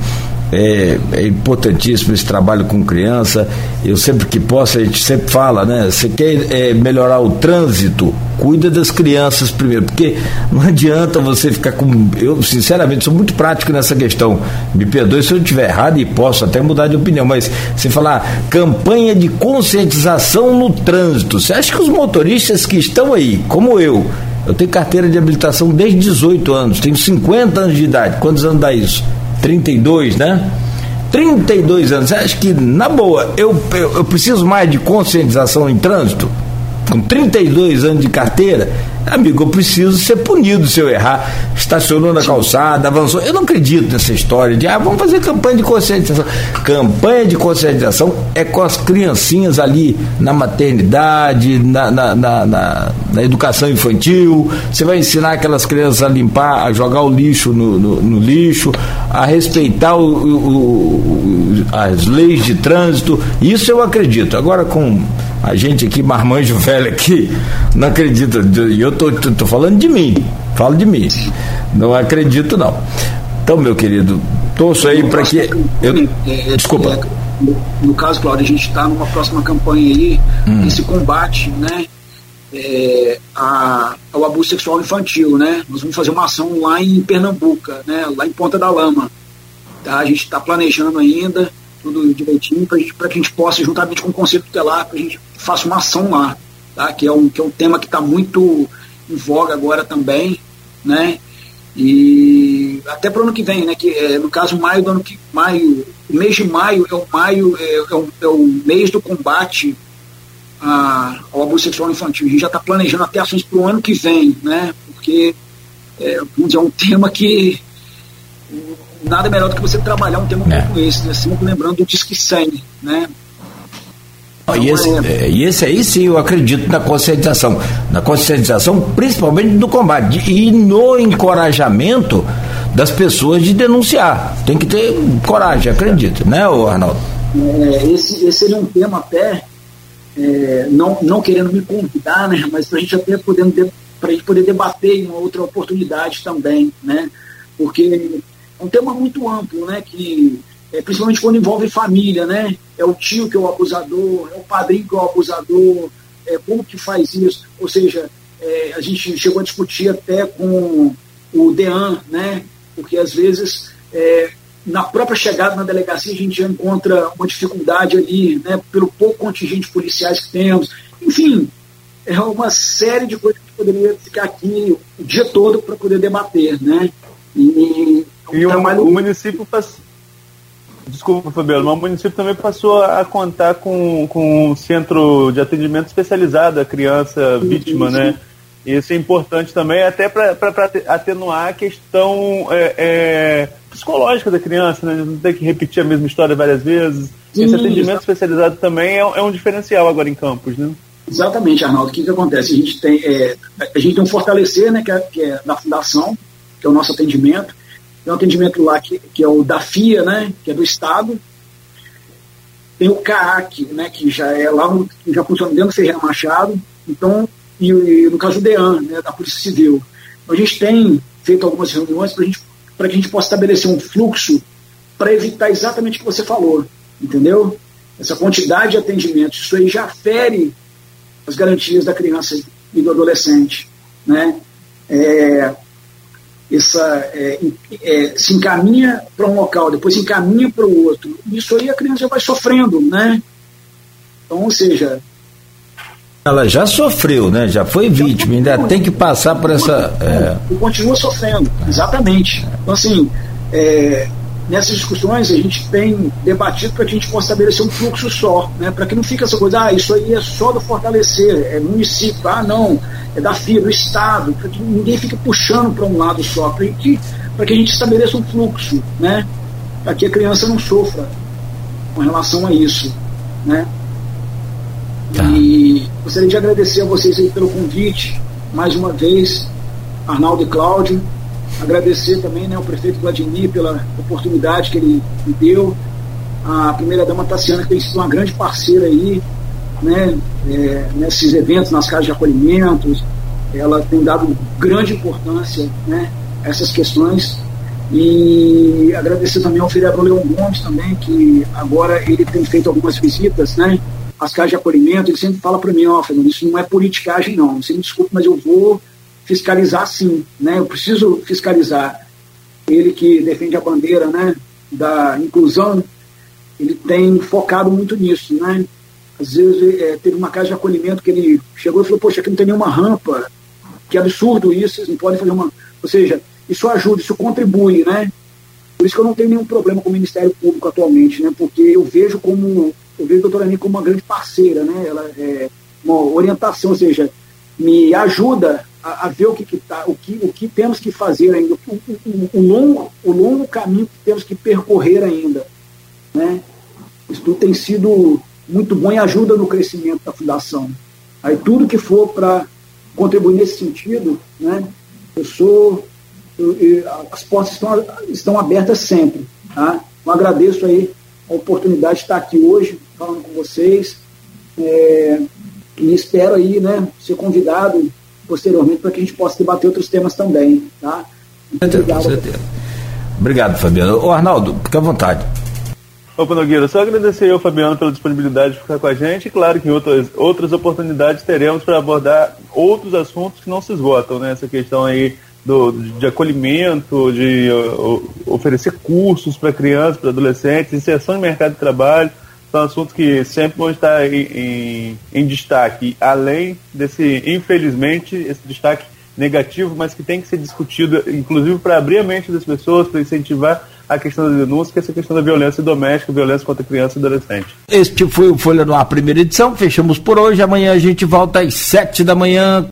é, é, importantíssimo esse trabalho com criança. Eu sempre que posso, a gente sempre fala, né? Você quer é, melhorar o trânsito, cuida das crianças primeiro, porque não adianta você ficar com. Eu, sinceramente, sou muito prático nessa questão. Me perdoe se eu estiver errado e posso até mudar de opinião, mas você falar campanha de conscientização no trânsito. Você acha que os motoristas que estão aí, como eu, eu tenho carteira de habilitação desde 18 anos, tenho 50 anos de idade. Quantos anos dá isso? 32, né? 32 anos. Você acha que, na boa, eu, eu, eu preciso mais de conscientização em trânsito? Com 32 anos de carteira, Amigo, eu preciso ser punido se eu errar. Estacionou na calçada, avançou. Eu não acredito nessa história de, ah, vamos fazer campanha de conscientização. Campanha de conscientização é com as criancinhas ali na maternidade, na, na, na, na, educação infantil. Você vai ensinar aquelas crianças a limpar, a jogar o lixo no, no, no lixo, a respeitar o, o, o, as leis de trânsito. Isso eu acredito. Agora, com a gente aqui, marmanjo velho aqui, não acredita. E eu tô, tô, tô, falando de mim, falo de mim. Não acredito, não. Então, meu querido, torço aí para que. Eu, desculpa. É, no caso, Cláudio, a gente está numa próxima campanha aí, hum. esse combate, né? É, a, ao abuso sexual infantil, né? Nós vamos fazer uma ação lá em Pernambuco, né? Lá em Ponta da Lama. Tá? A gente está planejando ainda tudo direitinho, para que a gente possa, juntamente com o Conselho Tutelar, para a gente faça uma ação lá, tá? que, é um, que é um tema que está muito em voga agora também, né? E até para o ano que vem, né? Que é, no caso maio do ano que maio, o mês de maio é o maio é, é, o, é o mês do combate a, ao abuso sexual infantil. A gente já está planejando até ações para o ano que vem, né? Porque é, é um tema que nada melhor do que você trabalhar um tema é. como esse, né? Sempre lembrando do Disque 100, né? Então, e, esse, é, e esse aí sim eu acredito na conscientização. Na conscientização, principalmente do combate. E no encorajamento das pessoas de denunciar. Tem que ter coragem, acredito, né, Arnaldo? É, esse, esse é um tema até, é, não, não querendo me convidar, né, mas para a gente até podendo para a gente poder debater em uma outra oportunidade também, né? Porque é um tema muito amplo, né? Que é, principalmente quando envolve família, né? É o tio que é o abusador, é o padrinho que é o abusador, é, como que faz isso? Ou seja, é, a gente chegou a discutir até com o DEAN, né? Porque às vezes é, na própria chegada na delegacia a gente já encontra uma dificuldade ali, né? Pelo pouco contingente policiais que temos. Enfim, é uma série de coisas que poderia ficar aqui o dia todo para poder debater, né? E, e o, o município faz, Desculpa, Fabiano, mas o município também passou a contar com, com um centro de atendimento especializado à criança vítima, né? E isso é importante também, até para atenuar a questão é, é, psicológica da criança, né? Não ter que repetir a mesma história várias vezes. Sim, Esse atendimento especializado também é, é, um diferencial agora em Campos, né? Exatamente, Arnaldo. O que, que acontece? A gente tem, é, a gente tem um fortalecer, né, que é, que é da fundação, que é o nosso atendimento tem um atendimento lá que, que é o da FIA, né, que é do Estado. Tem o CAAC, né, que já é lá, que já funciona dentro do Ferreira Machado. Então, e, e no caso do DEAN, né, da Polícia Civil. Então, a gente tem feito algumas reuniões para que a gente possa estabelecer um fluxo para evitar exatamente o que você falou, entendeu? Essa quantidade de atendimentos, isso aí já fere as garantias da criança e do adolescente, né? É, essa, é, é, se encaminha para um local, depois se encaminha para o outro. Isso aí a criança vai sofrendo, né? Então, ou seja. Ela já sofreu, né? Já foi vítima, ainda tem que passar por essa. É... Continua sofrendo, exatamente. Então, assim, é, nessas discussões a gente tem debatido para que a gente possa estabelecer um fluxo só, né? para que não fique essa coisa, ah, isso aí é só do fortalecer, é município, ah, não, é da FIA, do Estado, para que ninguém fique puxando para um lado só, para que, que a gente estabeleça um fluxo, né? para que a criança não sofra com relação a isso. Né? Tá. E gostaria de agradecer a vocês aí pelo convite, mais uma vez, Arnaldo e Cláudio, Agradecer também né, ao prefeito Vladimir pela oportunidade que ele me deu. A primeira-dama Tassiana, que tem sido uma grande parceira aí, né, é, nesses eventos, nas casas de acolhimento. Ela tem dado grande importância né, a essas questões. E agradecer também ao vereador Leão Gomes também, que agora ele tem feito algumas visitas, né? As casas de acolhimento, ele sempre fala para mim, ó, oh, Fernando, isso não é politicagem não, você me desculpe, mas eu vou fiscalizar sim, né? Eu preciso fiscalizar. Ele que defende a bandeira, né, da inclusão, ele tem focado muito nisso, né? Às vezes é, teve uma casa de acolhimento que ele chegou e falou, poxa, aqui não tem nenhuma rampa, que absurdo isso, vocês não podem fazer uma. Ou seja, isso ajuda, isso contribui, né? Por isso que eu não tenho nenhum problema com o Ministério Público atualmente, né? Porque eu vejo como. Eu vejo a doutora Ani como uma grande parceira, né? Ela é uma orientação, ou seja, me ajuda a, a ver o que, que, tá, o, que, o que temos que fazer ainda, o, o, o, longo, o longo caminho que temos que percorrer ainda. Né? Isso tudo tem sido muito bom e ajuda no crescimento da fundação. Aí tudo que for para contribuir nesse sentido, né, eu sou. Eu, eu, as portas estão, estão abertas sempre. Tá? Eu agradeço aí a oportunidade de estar aqui hoje falando com vocês. É, e espero aí, né, ser convidado posteriormente para que a gente possa debater outros temas também, tá? Obrigado. Com certeza. Obrigado, Fabiano. Ô, Arnaldo, fique à vontade. Opa, Nogueira, só agradecer ao Fabiano pela disponibilidade de ficar com a gente. Claro que outras, outras oportunidades teremos para abordar outros assuntos que não se esgotam, né? Essa questão aí do, de acolhimento, de uh, oferecer cursos para crianças, para adolescentes, inserção no mercado de trabalho, são assuntos que sempre vão estar em, em, em destaque, além desse, infelizmente, esse destaque negativo, mas que tem que ser discutido, inclusive para abrir a mente das pessoas, para incentivar a questão da denúncia, que é essa questão da violência doméstica, violência contra criança e adolescente. Este foi o Folha no Ar, primeira edição. Fechamos por hoje. Amanhã a gente volta às sete da manhã.